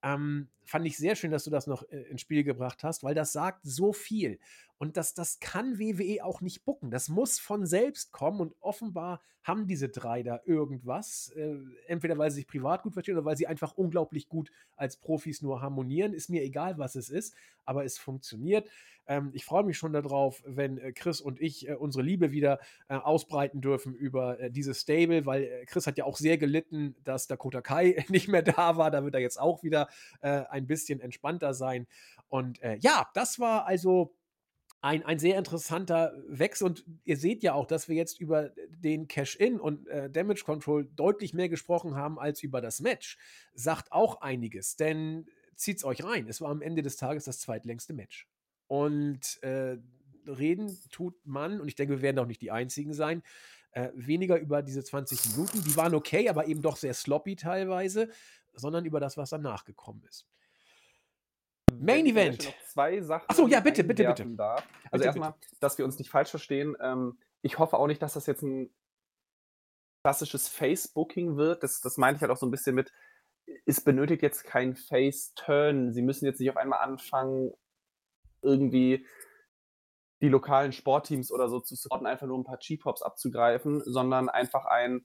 Ähm, fand ich sehr schön, dass du das noch äh, ins Spiel gebracht hast, weil das sagt so viel. Und das, das kann WWE auch nicht bucken. Das muss von selbst kommen und offenbar haben diese drei da irgendwas. Äh, entweder weil sie sich privat gut verstehen oder weil sie einfach unglaublich gut als Profis nur harmonieren. Ist mir egal, was es ist, aber es funktioniert. Ähm, ich freue mich schon darauf, wenn äh, Chris und ich äh, unsere Liebe wieder äh, ausbreiten dürfen über äh, dieses Stable, weil äh, Chris hat ja auch sehr gelitten, dass Dakota Kai nicht mehr da war. Da wird er jetzt auch wieder ein bisschen entspannter sein. Und ja, das war also ein, ein sehr interessanter Wechsel. Und ihr seht ja auch, dass wir jetzt über den Cash-In und äh, Damage Control deutlich mehr gesprochen haben als über das Match. Sagt auch einiges, denn zieht's euch rein. Es war am Ende des Tages das zweitlängste Match. Und äh, reden tut man, und ich denke, wir werden auch nicht die Einzigen sein, äh, weniger über diese 20 Minuten. Die waren okay, aber eben doch sehr sloppy teilweise, sondern über das, was danach gekommen ist. Main Event. Noch zwei Sachen. Achso, ja, bitte, bitte, bitte. Darf. Also erstmal, dass wir uns nicht falsch verstehen. Ähm, ich hoffe auch nicht, dass das jetzt ein klassisches Face-Booking wird. Das, das meine ich halt auch so ein bisschen mit, es benötigt jetzt kein Face-Turn. Sie müssen jetzt nicht auf einmal anfangen, irgendwie die lokalen Sportteams oder so zu supporten, einfach nur ein paar Cheap-Hops abzugreifen, sondern einfach ein,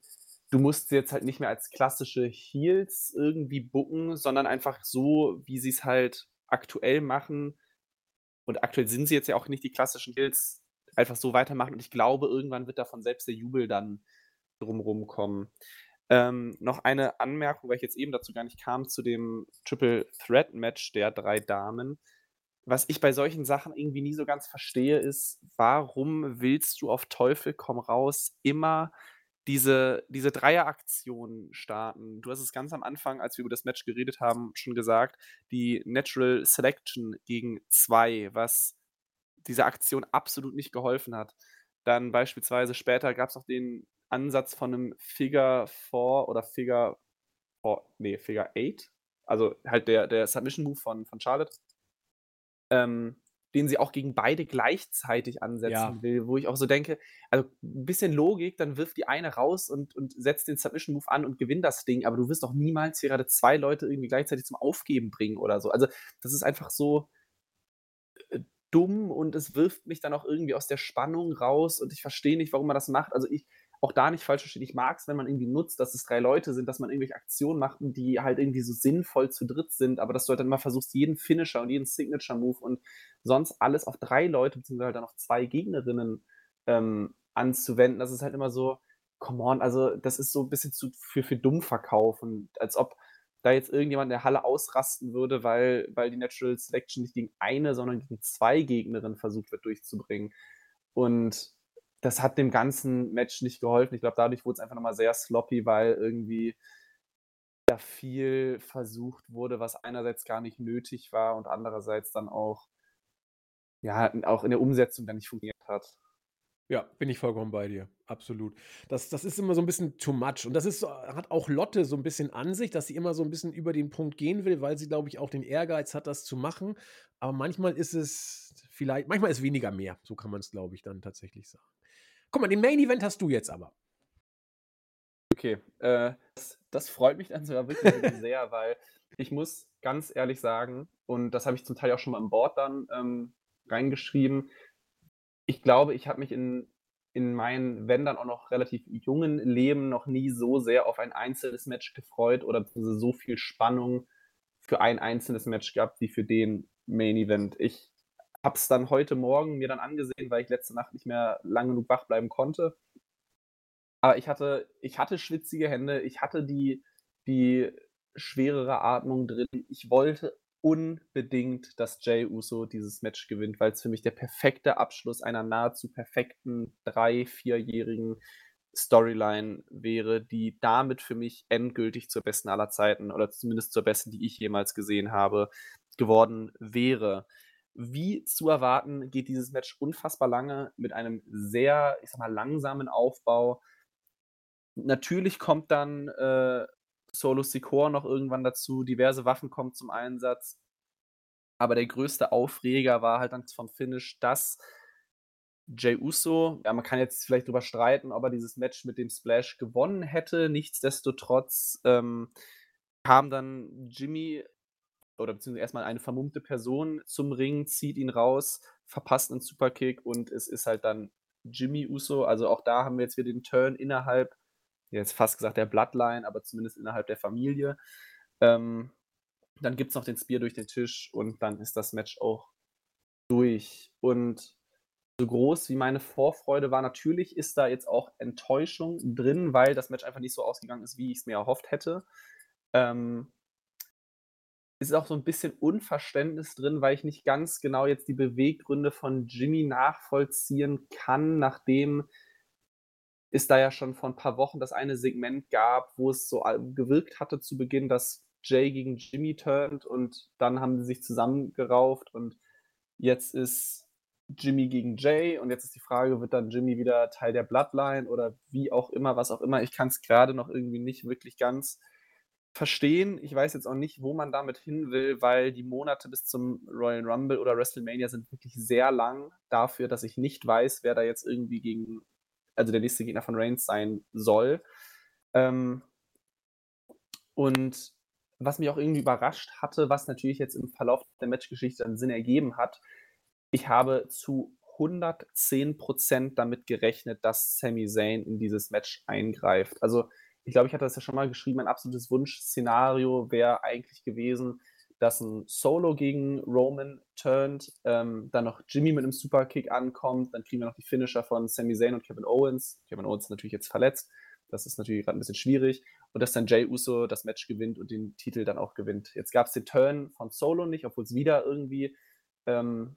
du musst sie jetzt halt nicht mehr als klassische Heels irgendwie bucken, sondern einfach so, wie sie es halt aktuell machen. Und aktuell sind sie jetzt ja auch nicht die klassischen Heels, einfach so weitermachen. Und ich glaube, irgendwann wird davon selbst der Jubel dann drumrum kommen. Ähm, noch eine Anmerkung, weil ich jetzt eben dazu gar nicht kam, zu dem Triple Threat Match der drei Damen was ich bei solchen Sachen irgendwie nie so ganz verstehe, ist, warum willst du auf Teufel komm raus immer diese, diese Dreieraktion starten? Du hast es ganz am Anfang, als wir über das Match geredet haben, schon gesagt, die Natural Selection gegen zwei, was dieser Aktion absolut nicht geholfen hat. Dann beispielsweise später gab es noch den Ansatz von einem Figure 4 oder Figure 4, nee, Figure 8. Also halt der, der Submission Move von, von Charlotte ähm, den sie auch gegen beide gleichzeitig ansetzen ja. will, wo ich auch so denke, also ein bisschen Logik, dann wirft die eine raus und, und setzt den Submission Move an und gewinnt das Ding, aber du wirst doch niemals hier gerade zwei Leute irgendwie gleichzeitig zum Aufgeben bringen oder so. Also das ist einfach so äh, dumm und es wirft mich dann auch irgendwie aus der Spannung raus und ich verstehe nicht, warum man das macht. Also ich, auch da nicht falsch verstehen. Ich mag es, wenn man irgendwie nutzt, dass es drei Leute sind, dass man irgendwelche Aktionen macht, die halt irgendwie so sinnvoll zu dritt sind, aber dass du halt dann mal versuchst, jeden Finisher und jeden Signature-Move und sonst alles auf drei Leute, beziehungsweise halt dann auf zwei Gegnerinnen ähm, anzuwenden. Das ist halt immer so, come on, also das ist so ein bisschen zu für, für dumm verkaufen, als ob da jetzt irgendjemand in der Halle ausrasten würde, weil, weil die Natural Selection nicht gegen eine, sondern gegen zwei Gegnerinnen versucht wird durchzubringen. Und das hat dem ganzen Match nicht geholfen. Ich glaube, dadurch wurde es einfach nochmal sehr sloppy, weil irgendwie da viel versucht wurde, was einerseits gar nicht nötig war und andererseits dann auch, ja, auch in der Umsetzung dann nicht funktioniert hat. Ja, bin ich vollkommen bei dir. Absolut. Das, das ist immer so ein bisschen too much. Und das ist, hat auch Lotte so ein bisschen an sich, dass sie immer so ein bisschen über den Punkt gehen will, weil sie, glaube ich, auch den Ehrgeiz hat, das zu machen. Aber manchmal ist es vielleicht, manchmal ist weniger mehr. So kann man es, glaube ich, dann tatsächlich sagen. Guck mal, den Main Event hast du jetzt aber. Okay, äh, das, das, freut mich dann sogar wirklich sehr, weil ich muss ganz ehrlich sagen, und das habe ich zum Teil auch schon mal im Board dann ähm, reingeschrieben, ich glaube, ich habe mich in, in meinen, wenn dann auch noch relativ jungen Leben noch nie so sehr auf ein einzelnes Match gefreut oder so viel Spannung für ein einzelnes Match gehabt wie für den Main Event. Ich habe es dann heute Morgen mir dann angesehen, weil ich letzte Nacht nicht mehr lang genug wach bleiben konnte. Aber ich hatte, ich hatte schwitzige Hände, ich hatte die, die schwerere Atmung drin. Ich wollte unbedingt, dass Jay Uso dieses Match gewinnt, weil es für mich der perfekte Abschluss einer nahezu perfekten drei-, vierjährigen Storyline wäre, die damit für mich endgültig zur besten aller Zeiten oder zumindest zur besten, die ich jemals gesehen habe, geworden wäre. Wie zu erwarten, geht dieses Match unfassbar lange mit einem sehr, ich sag mal, langsamen Aufbau. Natürlich kommt dann äh, Solo Secor noch irgendwann dazu, diverse Waffen kommen zum Einsatz. Aber der größte Aufreger war halt dann vom Finish, dass Jay Uso, ja, man kann jetzt vielleicht drüber streiten, ob er dieses Match mit dem Splash gewonnen hätte. Nichtsdestotrotz ähm, kam dann Jimmy oder beziehungsweise erstmal eine vermummte Person zum Ring, zieht ihn raus, verpasst einen Superkick und es ist halt dann Jimmy Uso. Also auch da haben wir jetzt wieder den Turn innerhalb, jetzt fast gesagt der Bloodline, aber zumindest innerhalb der Familie. Ähm, dann gibt es noch den Spear durch den Tisch und dann ist das Match auch durch. Und so groß wie meine Vorfreude war, natürlich ist da jetzt auch Enttäuschung drin, weil das Match einfach nicht so ausgegangen ist, wie ich es mir erhofft hätte. Ähm, ist auch so ein bisschen Unverständnis drin, weil ich nicht ganz genau jetzt die Beweggründe von Jimmy nachvollziehen kann, nachdem es da ja schon vor ein paar Wochen das eine Segment gab, wo es so gewirkt hatte zu Beginn, dass Jay gegen Jimmy turnt und dann haben sie sich zusammengerauft und jetzt ist Jimmy gegen Jay und jetzt ist die Frage, wird dann Jimmy wieder Teil der Bloodline oder wie auch immer, was auch immer. Ich kann es gerade noch irgendwie nicht wirklich ganz verstehen. Ich weiß jetzt auch nicht, wo man damit hin will, weil die Monate bis zum Royal Rumble oder WrestleMania sind wirklich sehr lang dafür, dass ich nicht weiß, wer da jetzt irgendwie gegen, also der nächste Gegner von Reigns sein soll. Ähm, und was mich auch irgendwie überrascht hatte, was natürlich jetzt im Verlauf der Matchgeschichte einen Sinn ergeben hat, ich habe zu 110% damit gerechnet, dass Sami Zayn in dieses Match eingreift. Also ich glaube, ich hatte das ja schon mal geschrieben, ein absolutes Wunschszenario wäre eigentlich gewesen, dass ein Solo gegen Roman turnt, ähm, dann noch Jimmy mit einem Superkick ankommt, dann kriegen wir noch die Finisher von Sami Zayn und Kevin Owens. Kevin Owens ist natürlich jetzt verletzt, das ist natürlich gerade ein bisschen schwierig. Und dass dann Jay Uso das Match gewinnt und den Titel dann auch gewinnt. Jetzt gab es den Turn von Solo nicht, obwohl es wieder irgendwie ähm,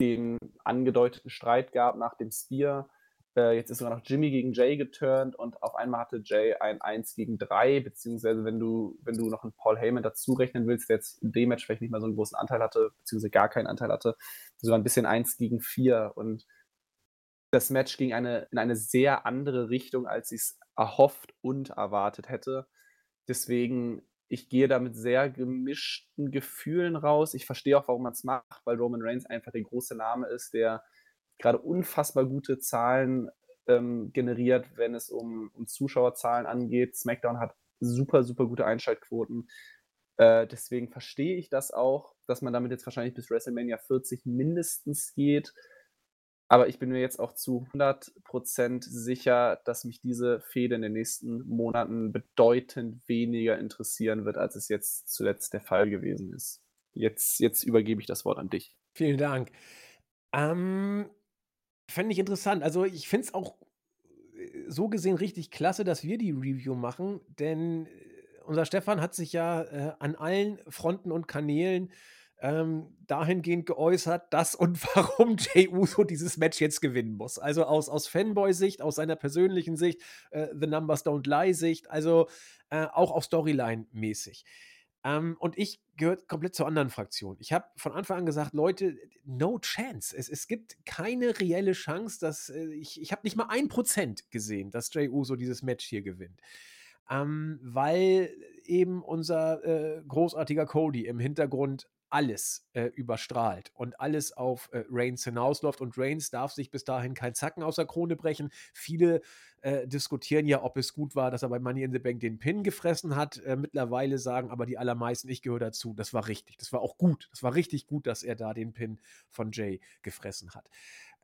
den angedeuteten Streit gab nach dem Spear. Äh, jetzt ist sogar noch Jimmy gegen Jay geturnt und auf einmal hatte Jay ein 1 gegen 3, beziehungsweise wenn du, wenn du noch einen Paul Heyman dazu rechnen willst, der jetzt in dem Match vielleicht nicht mal so einen großen Anteil hatte, beziehungsweise gar keinen Anteil hatte, sogar ein bisschen 1 gegen 4 und das Match ging eine, in eine sehr andere Richtung, als ich es erhofft und erwartet hätte. Deswegen, ich gehe da mit sehr gemischten Gefühlen raus. Ich verstehe auch, warum man es macht, weil Roman Reigns einfach der große Name ist, der gerade unfassbar gute Zahlen ähm, generiert, wenn es um, um Zuschauerzahlen angeht. SmackDown hat super, super gute Einschaltquoten. Äh, deswegen verstehe ich das auch, dass man damit jetzt wahrscheinlich bis WrestleMania 40 mindestens geht. Aber ich bin mir jetzt auch zu 100% sicher, dass mich diese Fehde in den nächsten Monaten bedeutend weniger interessieren wird, als es jetzt zuletzt der Fall gewesen ist. Jetzt, jetzt übergebe ich das Wort an dich. Vielen Dank. Ähm, Fände ich interessant. Also, ich finde es auch äh, so gesehen richtig klasse, dass wir die Review machen, denn äh, unser Stefan hat sich ja äh, an allen Fronten und Kanälen ähm, dahingehend geäußert, dass und warum Jay Uso dieses Match jetzt gewinnen muss. Also aus, aus Fanboy-Sicht, aus seiner persönlichen Sicht, äh, The Numbers Don't Lie-Sicht, also äh, auch auf Storyline-mäßig. Ähm, und ich gehöre komplett zur anderen Fraktion. Ich habe von Anfang an gesagt, Leute, no chance. Es, es gibt keine reelle Chance, dass äh, ich, ich habe nicht mal ein Prozent gesehen, dass Jay Uso dieses Match hier gewinnt. Ähm, weil eben unser äh, großartiger Cody im Hintergrund alles äh, überstrahlt und alles auf äh, Reigns hinausläuft. Und Reigns darf sich bis dahin kein Zacken aus der Krone brechen. Viele äh, diskutieren ja, ob es gut war, dass er bei Money in the Bank den Pin gefressen hat. Äh, mittlerweile sagen aber die allermeisten, ich gehöre dazu, das war richtig. Das war auch gut. Das war richtig gut, dass er da den Pin von Jay gefressen hat.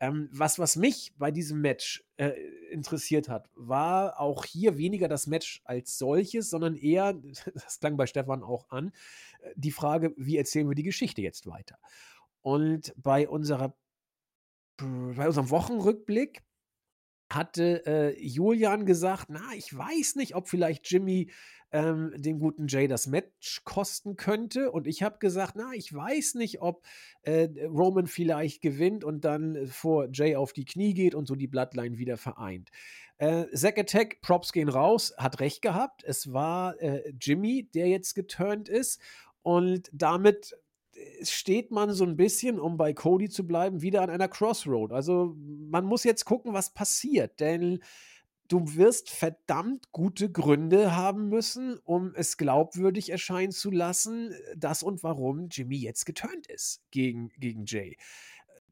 Ähm, was, was mich bei diesem Match äh, interessiert hat, war auch hier weniger das Match als solches, sondern eher, das klang bei Stefan auch an, äh, die Frage, wie erzählen wir die Geschichte jetzt weiter? Und bei unserer bei unserem Wochenrückblick hatte äh, Julian gesagt, na, ich weiß nicht, ob vielleicht Jimmy ähm, dem guten Jay das Match kosten könnte. Und ich habe gesagt, na, ich weiß nicht, ob äh, Roman vielleicht gewinnt und dann vor Jay auf die Knie geht und so die Bloodline wieder vereint. Äh, Zack Attack, Props gehen raus, hat recht gehabt. Es war äh, Jimmy, der jetzt geturnt ist. Und damit äh, steht man so ein bisschen, um bei Cody zu bleiben, wieder an einer Crossroad. Also man muss jetzt gucken, was passiert, denn du wirst verdammt gute Gründe haben müssen, um es glaubwürdig erscheinen zu lassen, dass und warum Jimmy jetzt geturnt ist gegen, gegen Jay.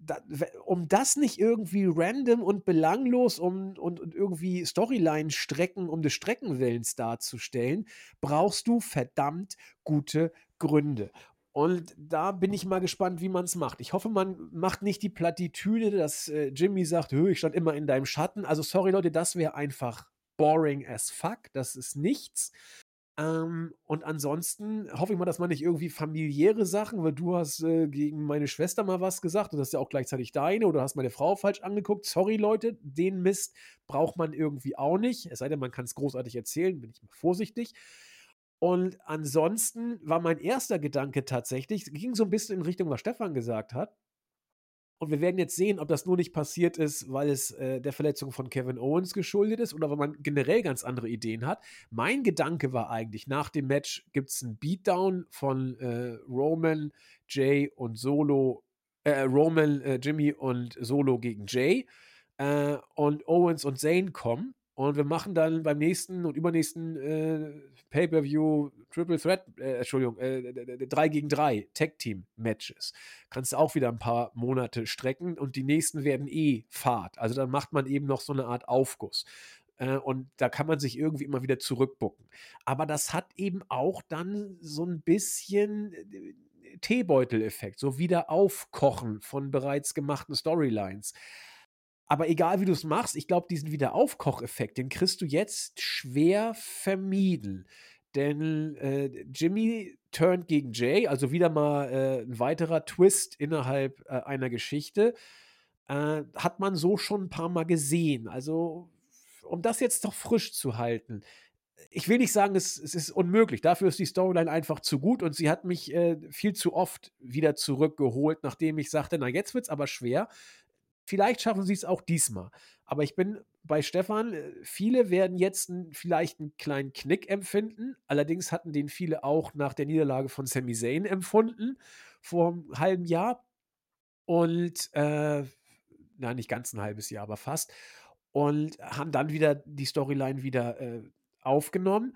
Da, um das nicht irgendwie random und belanglos um, und, und irgendwie Storyline-Strecken um des Streckenwillens darzustellen, brauchst du verdammt gute Gründe. Und da bin ich mal gespannt, wie man es macht. Ich hoffe, man macht nicht die Plattitüde, dass äh, Jimmy sagt, ich stand immer in deinem Schatten. Also sorry Leute, das wäre einfach boring as fuck. Das ist nichts. Ähm, und ansonsten hoffe ich mal, dass man nicht irgendwie familiäre Sachen, weil du hast äh, gegen meine Schwester mal was gesagt und das ist ja auch gleichzeitig deine oder hast meine Frau falsch angeguckt. Sorry Leute, den Mist braucht man irgendwie auch nicht. Es sei denn, man kann es großartig erzählen, bin ich mal vorsichtig. Und ansonsten war mein erster Gedanke tatsächlich, ging so ein bisschen in Richtung, was Stefan gesagt hat. Und wir werden jetzt sehen, ob das nur nicht passiert ist, weil es äh, der Verletzung von Kevin Owens geschuldet ist oder weil man generell ganz andere Ideen hat. Mein Gedanke war eigentlich, nach dem Match gibt es einen Beatdown von äh, Roman, Jay und Solo, äh, Roman, äh, Jimmy und Solo gegen Jay. Äh, und Owens und Zane kommen. Und wir machen dann beim nächsten und übernächsten äh, Pay-Per-View Triple Threat, äh, Entschuldigung, äh, 3 gegen 3 Tag-Team-Matches. Kannst du auch wieder ein paar Monate strecken und die nächsten werden eh Fahrt. Also dann macht man eben noch so eine Art Aufguss. Äh, und da kann man sich irgendwie immer wieder zurückbucken. Aber das hat eben auch dann so ein bisschen äh, Teebeutel-Effekt, so wieder aufkochen von bereits gemachten Storylines. Aber egal wie du es machst, ich glaube, diesen Wiederaufkocheffekt, den kriegst du jetzt schwer vermieden. Denn äh, Jimmy turnt gegen Jay, also wieder mal äh, ein weiterer Twist innerhalb äh, einer Geschichte. Äh, hat man so schon ein paar Mal gesehen. Also, um das jetzt doch frisch zu halten, ich will nicht sagen, es, es, ist unmöglich. Dafür ist die Storyline einfach zu gut und sie hat mich äh, viel zu oft wieder zurückgeholt, nachdem ich sagte, na jetzt wird es aber schwer. Vielleicht schaffen sie es auch diesmal. Aber ich bin bei Stefan, äh, viele werden jetzt vielleicht einen kleinen Knick empfinden. Allerdings hatten den viele auch nach der Niederlage von Sami Zayn empfunden, vor einem halben Jahr. Und, äh, na, nicht ganz ein halbes Jahr, aber fast. Und haben dann wieder die Storyline wieder äh, aufgenommen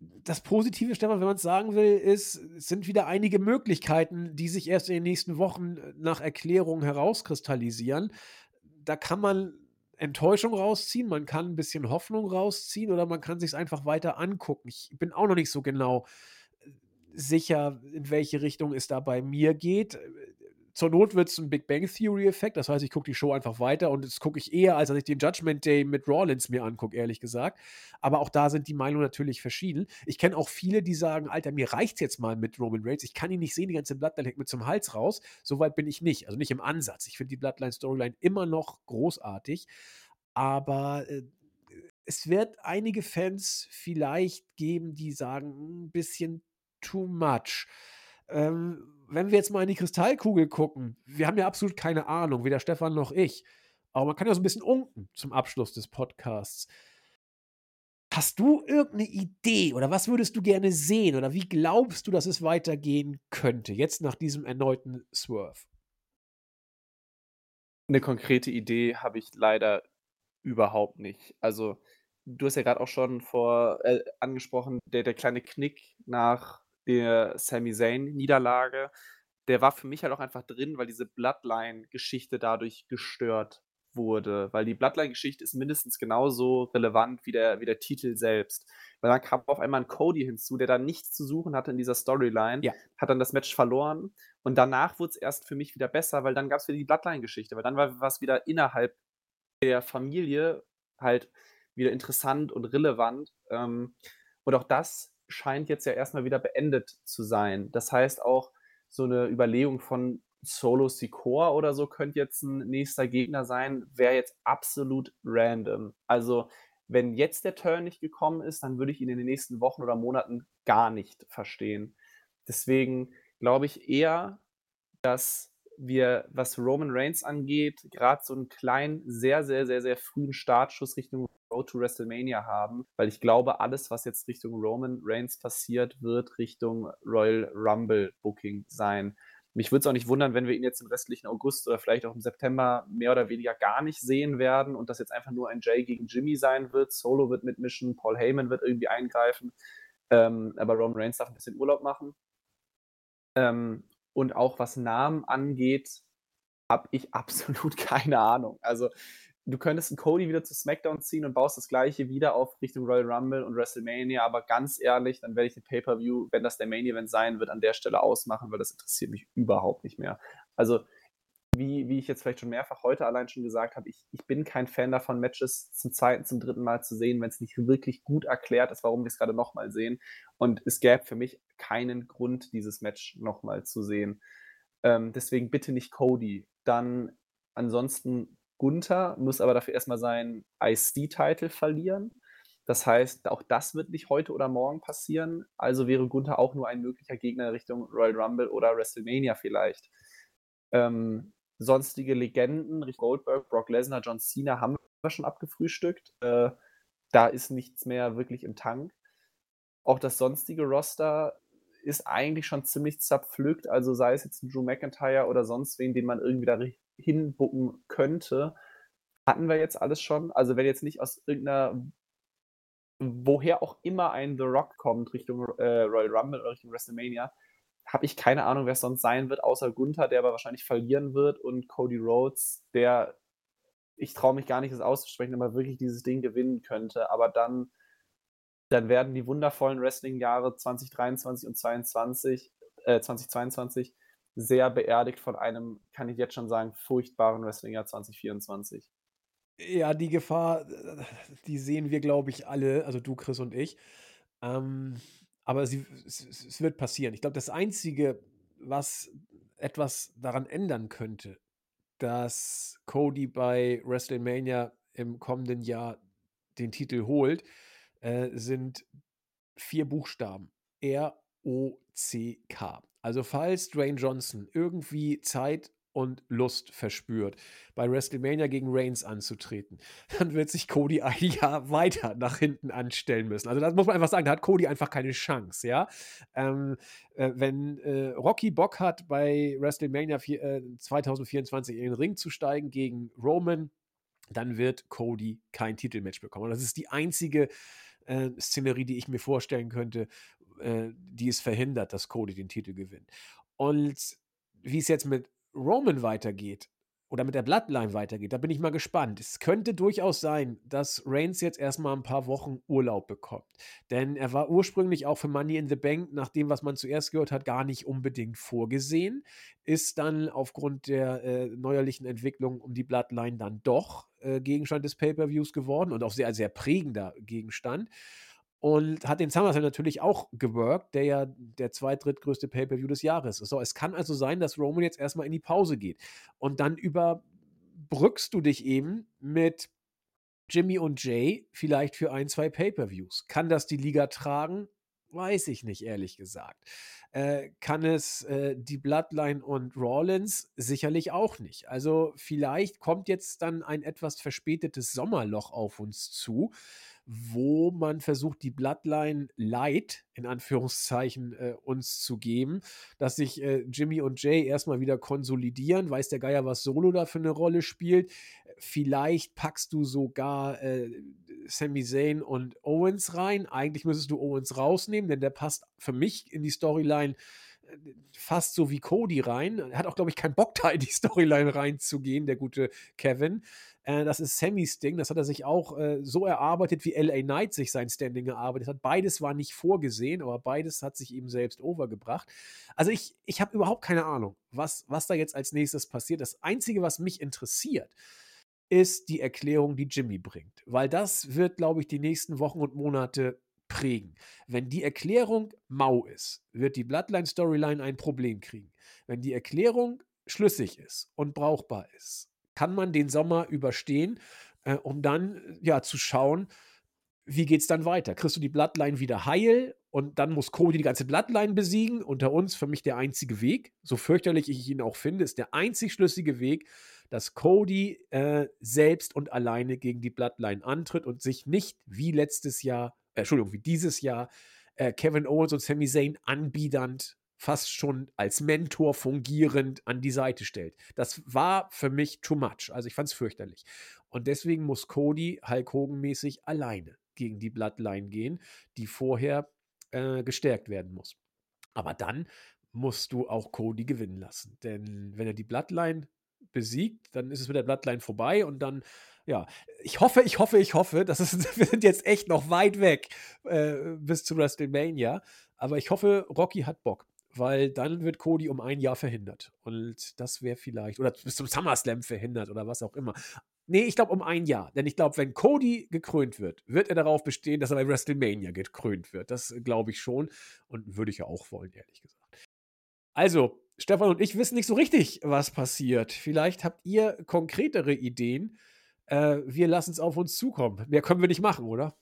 das Positive, Stefan, wenn man es sagen will, ist, es sind wieder einige Möglichkeiten, die sich erst in den nächsten Wochen äh, nach Erklärung herauskristallisieren. Da kann man Enttäuschung rausziehen, man kann ein bisschen Hoffnung rausziehen oder man kann sich es einfach weiter angucken. Ich bin auch noch nicht so genau äh, sicher, in welche Richtung es da bei mir geht zur Not wird es ein Big Bang Theory-Effekt. Das heißt, ich gucke die Show einfach weiter und das gucke ich eher, als dass ich den Judgment Day mit Rawlins mir angucke, ehrlich gesagt. Aber auch da sind die Meinungen natürlich verschieden. Ich kenne auch viele, die sagen: Alter, mir reicht es jetzt mal mit Roman Reigns. Ich kann ihn nicht sehen, die ganze Bloodline hängt mit zum Hals raus. Soweit bin ich nicht. Also nicht im Ansatz. Ich finde die Bloodline-Storyline immer noch großartig. Aber äh, es wird einige Fans vielleicht geben, die sagen: hm, ein bisschen too much. Ähm, wenn wir jetzt mal in die Kristallkugel gucken, wir haben ja absolut keine Ahnung, weder Stefan noch ich. Aber man kann ja so ein bisschen unken zum Abschluss des Podcasts. Hast du irgendeine Idee oder was würdest du gerne sehen oder wie glaubst du, dass es weitergehen könnte, jetzt nach diesem erneuten Swerve? Eine konkrete Idee habe ich leider überhaupt nicht. Also, du hast ja gerade auch schon vor äh, angesprochen, der, der kleine Knick nach der Sami Zayn-Niederlage, der war für mich halt auch einfach drin, weil diese Bloodline-Geschichte dadurch gestört wurde. Weil die Bloodline-Geschichte ist mindestens genauso relevant wie der, wie der Titel selbst. Weil dann kam auf einmal ein Cody hinzu, der da nichts zu suchen hatte in dieser Storyline, ja. hat dann das Match verloren und danach wurde es erst für mich wieder besser, weil dann gab es wieder die Bloodline-Geschichte, weil dann war was wieder innerhalb der Familie halt wieder interessant und relevant. Ähm, und auch das scheint jetzt ja erstmal wieder beendet zu sein. Das heißt auch, so eine Überlegung von Solo Secor oder so könnte jetzt ein nächster Gegner sein, wäre jetzt absolut random. Also Wenn jetzt der Turn nicht gekommen ist, dann würde ich ihn in den nächsten Wochen oder Monaten gar nicht verstehen. Deswegen glaube ich eher, dass wir, was Roman Reigns angeht, gerade so einen kleinen, sehr, sehr, sehr, sehr frühen Startschuss Richtung Road to WrestleMania haben, weil ich glaube, alles, was jetzt Richtung Roman Reigns passiert, wird Richtung Royal Rumble Booking sein. Mich würde es auch nicht wundern, wenn wir ihn jetzt im restlichen August oder vielleicht auch im September mehr oder weniger gar nicht sehen werden und das jetzt einfach nur ein Jay gegen Jimmy sein wird. Solo wird mitmischen, Paul Heyman wird irgendwie eingreifen, ähm, aber Roman Reigns darf ein bisschen Urlaub machen. Ähm, und auch was Namen angeht, habe ich absolut keine Ahnung. Also du könntest einen Cody wieder zu SmackDown ziehen und baust das gleiche wieder auf Richtung Royal Rumble und WrestleMania, aber ganz ehrlich, dann werde ich den Pay-Per-View, wenn das der Main Event sein wird, an der Stelle ausmachen, weil das interessiert mich überhaupt nicht mehr. Also, wie, wie ich jetzt vielleicht schon mehrfach heute allein schon gesagt habe, ich, ich bin kein Fan davon, Matches zum zweiten, zum dritten Mal zu sehen, wenn es nicht wirklich gut erklärt ist, warum wir es gerade nochmal sehen. Und es gäbe für mich keinen Grund, dieses Match nochmal zu sehen. Ähm, deswegen bitte nicht Cody. Dann ansonsten Gunther muss aber dafür erstmal seinen IC-Title verlieren. Das heißt, auch das wird nicht heute oder morgen passieren. Also wäre Gunther auch nur ein möglicher Gegner Richtung Royal Rumble oder WrestleMania vielleicht. Ähm, sonstige Legenden, Rick Goldberg, Brock Lesnar, John Cena haben wir schon abgefrühstückt. Äh, da ist nichts mehr wirklich im Tank. Auch das sonstige Roster ist eigentlich schon ziemlich zerpflückt. Also sei es jetzt ein Drew McIntyre oder sonst wen, den man irgendwie da hinbucken könnte, hatten wir jetzt alles schon. Also wenn jetzt nicht aus irgendeiner, woher auch immer ein The Rock kommt, Richtung äh, Royal Rumble oder Richtung WrestleMania, habe ich keine Ahnung, wer es sonst sein wird, außer Gunther, der aber wahrscheinlich verlieren wird und Cody Rhodes, der, ich traue mich gar nicht, das auszusprechen, aber wirklich dieses Ding gewinnen könnte. Aber dann, dann werden die wundervollen Wrestling-Jahre 2023 und 2022, äh, 2022 sehr beerdigt von einem, kann ich jetzt schon sagen, furchtbaren Wrestling-Jahr 2024. Ja, die Gefahr, die sehen wir, glaube ich, alle, also du, Chris und ich. Ähm, aber sie, es, es wird passieren. Ich glaube, das Einzige, was etwas daran ändern könnte, dass Cody bei WrestleMania im kommenden Jahr den Titel holt, äh, sind vier Buchstaben. R-O-C-K. Also falls Dwayne Johnson irgendwie Zeit und Lust verspürt, bei WrestleMania gegen Reigns anzutreten, dann wird sich Cody ein Jahr weiter nach hinten anstellen müssen. Also das muss man einfach sagen, da hat Cody einfach keine Chance, ja. Ähm, äh, wenn äh, Rocky Bock hat, bei WrestleMania vier, äh, 2024 in den Ring zu steigen gegen Roman, dann wird Cody kein Titelmatch bekommen. Und das ist die einzige äh, Szenerie, die ich mir vorstellen könnte, äh, die es verhindert, dass Cody den Titel gewinnt. Und wie es jetzt mit Roman weitergeht oder mit der Bloodline weitergeht, da bin ich mal gespannt. Es könnte durchaus sein, dass Reigns jetzt erstmal ein paar Wochen Urlaub bekommt. Denn er war ursprünglich auch für Money in the Bank, nach dem, was man zuerst gehört hat, gar nicht unbedingt vorgesehen. Ist dann aufgrund der äh, neuerlichen Entwicklung um die Bloodline dann doch äh, Gegenstand des Pay-Per-Views geworden und auch sehr, sehr prägender Gegenstand und hat den SummerSlam natürlich auch geworkt, der ja der zweit-, drittgrößte Pay-Per-View des Jahres ist. So, es kann also sein, dass Roman jetzt erstmal in die Pause geht. Und dann überbrückst du dich eben mit Jimmy und Jay vielleicht für ein, zwei Pay-Per-Views. Kann das die Liga tragen? Weiß ich nicht, ehrlich gesagt. Äh, kann es äh, die Bloodline und Rawlins? Sicherlich auch nicht. Also vielleicht kommt jetzt dann ein etwas verspätetes Sommerloch auf uns zu wo man versucht, die Bloodline Light in Anführungszeichen äh, uns zu geben, dass sich äh, Jimmy und Jay erstmal wieder konsolidieren, weiß der Geier, was Solo da für eine Rolle spielt. Vielleicht packst du sogar äh, Sami Zayn und Owens rein. Eigentlich müsstest du Owens rausnehmen, denn der passt für mich in die Storyline äh, fast so wie Cody rein. Er hat auch, glaube ich, keinen Bock, da in die Storyline reinzugehen, der gute Kevin. Äh, das ist Sammys Ding. Das hat er sich auch äh, so erarbeitet, wie LA Knight sich sein Standing erarbeitet hat. Beides war nicht vorgesehen, aber beides hat sich ihm selbst overgebracht. Also ich, ich habe überhaupt keine Ahnung, was, was da jetzt als nächstes passiert. Das Einzige, was mich interessiert, ist die Erklärung, die Jimmy bringt. Weil das wird, glaube ich, die nächsten Wochen und Monate prägen. Wenn die Erklärung mau ist, wird die Bloodline-Storyline ein Problem kriegen. Wenn die Erklärung schlüssig ist und brauchbar ist, kann man den Sommer überstehen, äh, um dann ja zu schauen, wie geht's dann weiter? Kriegst du die Bloodline wieder heil und dann muss Cody die ganze Bloodline besiegen? Unter uns für mich der einzige Weg, so fürchterlich ich ihn auch finde, ist der einzig schlüssige Weg, dass Cody äh, selbst und alleine gegen die Bloodline antritt und sich nicht wie letztes Jahr, äh, Entschuldigung, wie dieses Jahr äh, Kevin Owens und Sami Zayn anbiedernd fast schon als Mentor fungierend an die Seite stellt. Das war für mich too much. Also ich fand es fürchterlich. Und deswegen muss Cody Hulk Hogan-mäßig alleine gegen die Bloodline gehen, die vorher äh, gestärkt werden muss. Aber dann musst du auch Cody gewinnen lassen. Denn wenn er die Bloodline besiegt, dann ist es mit der Bloodline vorbei und dann, ja, ich hoffe, ich hoffe, ich hoffe, das ist, wir sind jetzt echt noch weit weg äh, bis zu WrestleMania, aber ich hoffe, Rocky hat Bock weil dann wird Cody um ein Jahr verhindert. Und das wäre vielleicht, oder bis zum SummerSlam verhindert oder was auch immer. Nee, ich glaube um ein Jahr. Denn ich glaube, wenn Cody gekrönt wird, wird er darauf bestehen, dass er bei WrestleMania gekrönt wird. Das glaube ich schon und würde ich ja auch wollen, ehrlich gesagt. Also, Stefan und ich wissen nicht so richtig, was passiert. Vielleicht habt ihr konkretere Ideen. Äh, wir lassen es auf uns zukommen. Mehr können wir nicht machen, oder?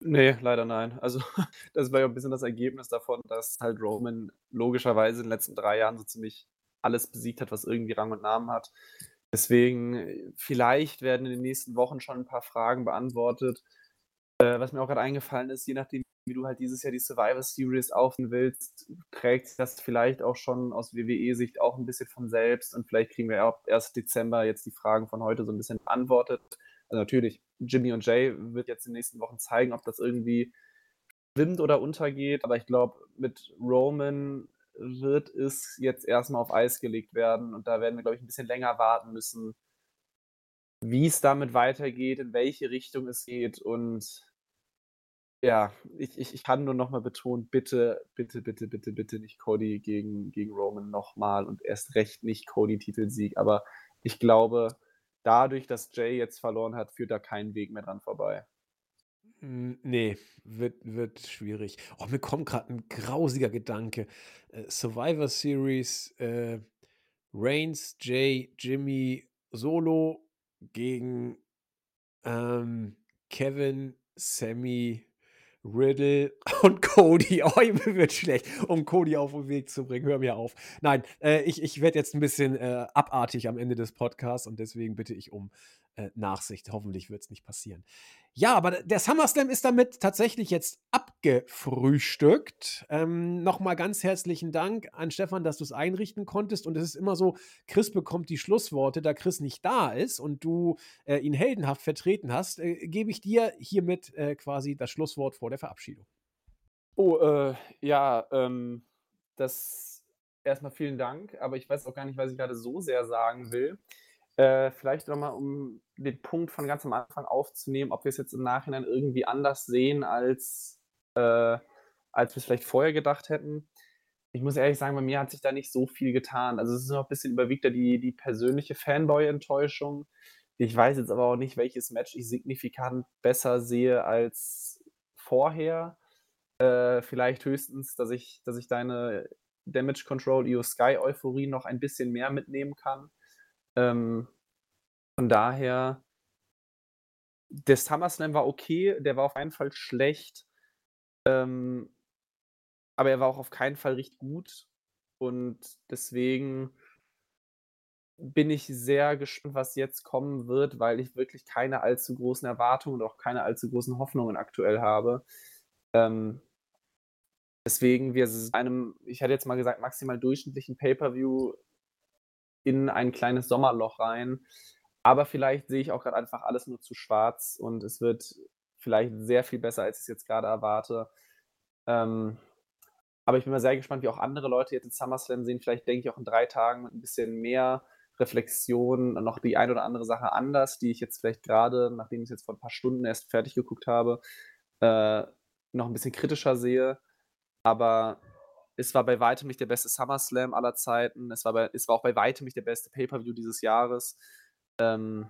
Nee, leider nein. Also, das war ja ein bisschen das Ergebnis davon, dass halt Roman logischerweise in den letzten drei Jahren so ziemlich alles besiegt hat, was irgendwie Rang und Namen hat. Deswegen, vielleicht werden in den nächsten Wochen schon ein paar Fragen beantwortet. Äh, was mir auch gerade eingefallen ist, je nachdem, wie du halt dieses Jahr die Survivor Series aufnehmen willst, trägt das vielleicht auch schon aus WWE-Sicht auch ein bisschen von selbst und vielleicht kriegen wir auch erst Dezember jetzt die Fragen von heute so ein bisschen beantwortet. Also natürlich, Jimmy und Jay wird jetzt in den nächsten Wochen zeigen, ob das irgendwie schwimmt oder untergeht. Aber ich glaube, mit Roman wird es jetzt erstmal auf Eis gelegt werden. Und da werden wir, glaube ich, ein bisschen länger warten müssen, wie es damit weitergeht, in welche Richtung es geht. Und ja, ich, ich, ich kann nur nochmal betonen, bitte, bitte, bitte, bitte, bitte nicht Cody gegen, gegen Roman nochmal und erst recht nicht Cody-Titelsieg. Aber ich glaube, dadurch, dass Jay jetzt verloren hat, führt da kein Weg mehr dran vorbei. Hm, nee, wird, wird schwierig. Oh, mir kommt gerade ein grausiger Gedanke. Äh, Survivor Series, äh, Reigns, Jay, Jimmy, Solo gegen ähm, Kevin, Sammy, Riddle und Cody. Oh, mir wird schlecht, um Cody auf den Weg zu bringen. Hör mir auf. Nein, äh, ich, ich werde jetzt ein bisschen äh, abartig am Ende des Podcasts und deswegen bitte ich um äh, Nachsicht. Hoffentlich wird es nicht passieren. Ja, aber der SummerSlam ist damit tatsächlich jetzt abgefrühstückt. Ähm, Nochmal ganz herzlichen Dank an Stefan, dass du es einrichten konntest. Und es ist immer so, Chris bekommt die Schlussworte, da Chris nicht da ist und du äh, ihn heldenhaft vertreten hast, äh, gebe ich dir hiermit äh, quasi das Schlusswort vor der Verabschiedung. Oh, äh, ja, ähm, das erstmal vielen Dank, aber ich weiß auch gar nicht, was ich gerade so sehr sagen will. Äh, vielleicht nochmal, um den Punkt von ganz am Anfang aufzunehmen, ob wir es jetzt im Nachhinein irgendwie anders sehen, als, äh, als wir es vielleicht vorher gedacht hätten. Ich muss ehrlich sagen, bei mir hat sich da nicht so viel getan. Also es ist noch ein bisschen überwiegt da die, die persönliche Fanboy-Enttäuschung. Ich weiß jetzt aber auch nicht, welches Match ich signifikant besser sehe als vorher. Äh, vielleicht höchstens, dass ich, dass ich deine Damage Control Io Sky Euphorie noch ein bisschen mehr mitnehmen kann. Ähm, von daher, der SummerSlam war okay, der war auf keinen Fall schlecht. Ähm, aber er war auch auf keinen Fall richtig gut. Und deswegen bin ich sehr gespannt, was jetzt kommen wird, weil ich wirklich keine allzu großen Erwartungen und auch keine allzu großen Hoffnungen aktuell habe. Ähm, deswegen, wir einem, ich hatte jetzt mal gesagt, maximal durchschnittlichen Pay-Per-View in ein kleines Sommerloch rein. Aber vielleicht sehe ich auch gerade einfach alles nur zu schwarz und es wird vielleicht sehr viel besser, als ich es jetzt gerade erwarte. Ähm, aber ich bin mal sehr gespannt, wie auch andere Leute jetzt in SummerSlam sehen. Vielleicht denke ich auch in drei Tagen mit ein bisschen mehr Reflexion noch die ein oder andere Sache anders, die ich jetzt vielleicht gerade, nachdem ich es jetzt vor ein paar Stunden erst fertig geguckt habe, äh, noch ein bisschen kritischer sehe. Aber es war bei weitem nicht der beste SummerSlam aller Zeiten. Es war, bei, es war auch bei weitem nicht der beste Pay-Per-View dieses Jahres. Ähm,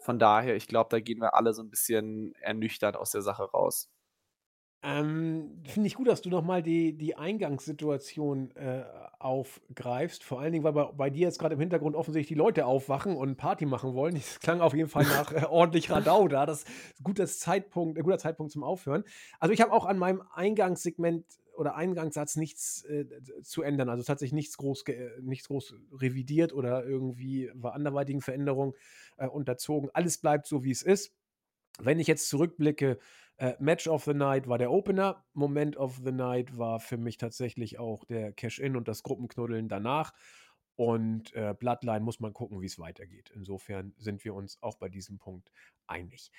von daher, ich glaube, da gehen wir alle so ein bisschen ernüchtert aus der Sache raus. Ähm, finde ich gut, dass du noch mal die die Eingangssituation, äh, aufgreifst. Vor allen Dingen, weil bei bei dir jetzt grad im Hintergrund offensichtlich die Leute aufwachen und Party machen wollen. Das klang auf jeden Fall nach, äh, ordentlich Radau da. Das ist gutes Zeitpunkt äh, guter Zeitpunkt zum Aufhören. Also, ich habe auch an meinem Eingangssegment oder Eingangssatz nichts, äh, zu ändern. Also, es hat sich nichts groß äh, nichts groß revidiert oder irgendwie war anderweitigen Veränderungen, äh, unterzogen. Alles bleibt so, wie es ist. Wenn ich jetzt zurückblicke, äh, Match of the Night war der Opener, Moment of the Night war für mich tatsächlich auch der Cash-In und das Gruppenknuddeln danach. Und äh, Bloodline muss man gucken, wie es weitergeht. Insofern sind wir uns auch bei diesem Punkt einig.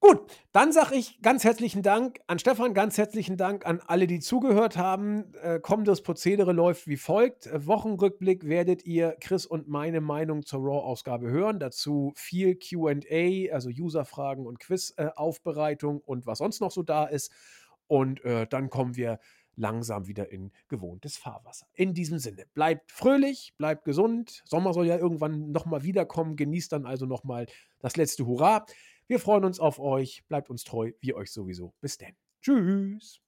Gut, dann sage ich ganz herzlichen Dank an Stefan, ganz herzlichen Dank an alle, die zugehört haben. Äh, kommendes Prozedere läuft wie folgt. Äh, Wochenrückblick werdet ihr Chris und meine Meinung zur Raw-Ausgabe hören. Dazu viel QA, also User-Fragen und Quiz-Aufbereitung und was sonst noch so da ist. Und äh, dann kommen wir langsam wieder in gewohntes Fahrwasser. In diesem Sinne, bleibt fröhlich, bleibt gesund. Sommer soll ja irgendwann nochmal wiederkommen. Genießt dann also nochmal das letzte Hurra. Wir freuen uns auf euch. Bleibt uns treu, wir euch sowieso. Bis denn. Tschüss.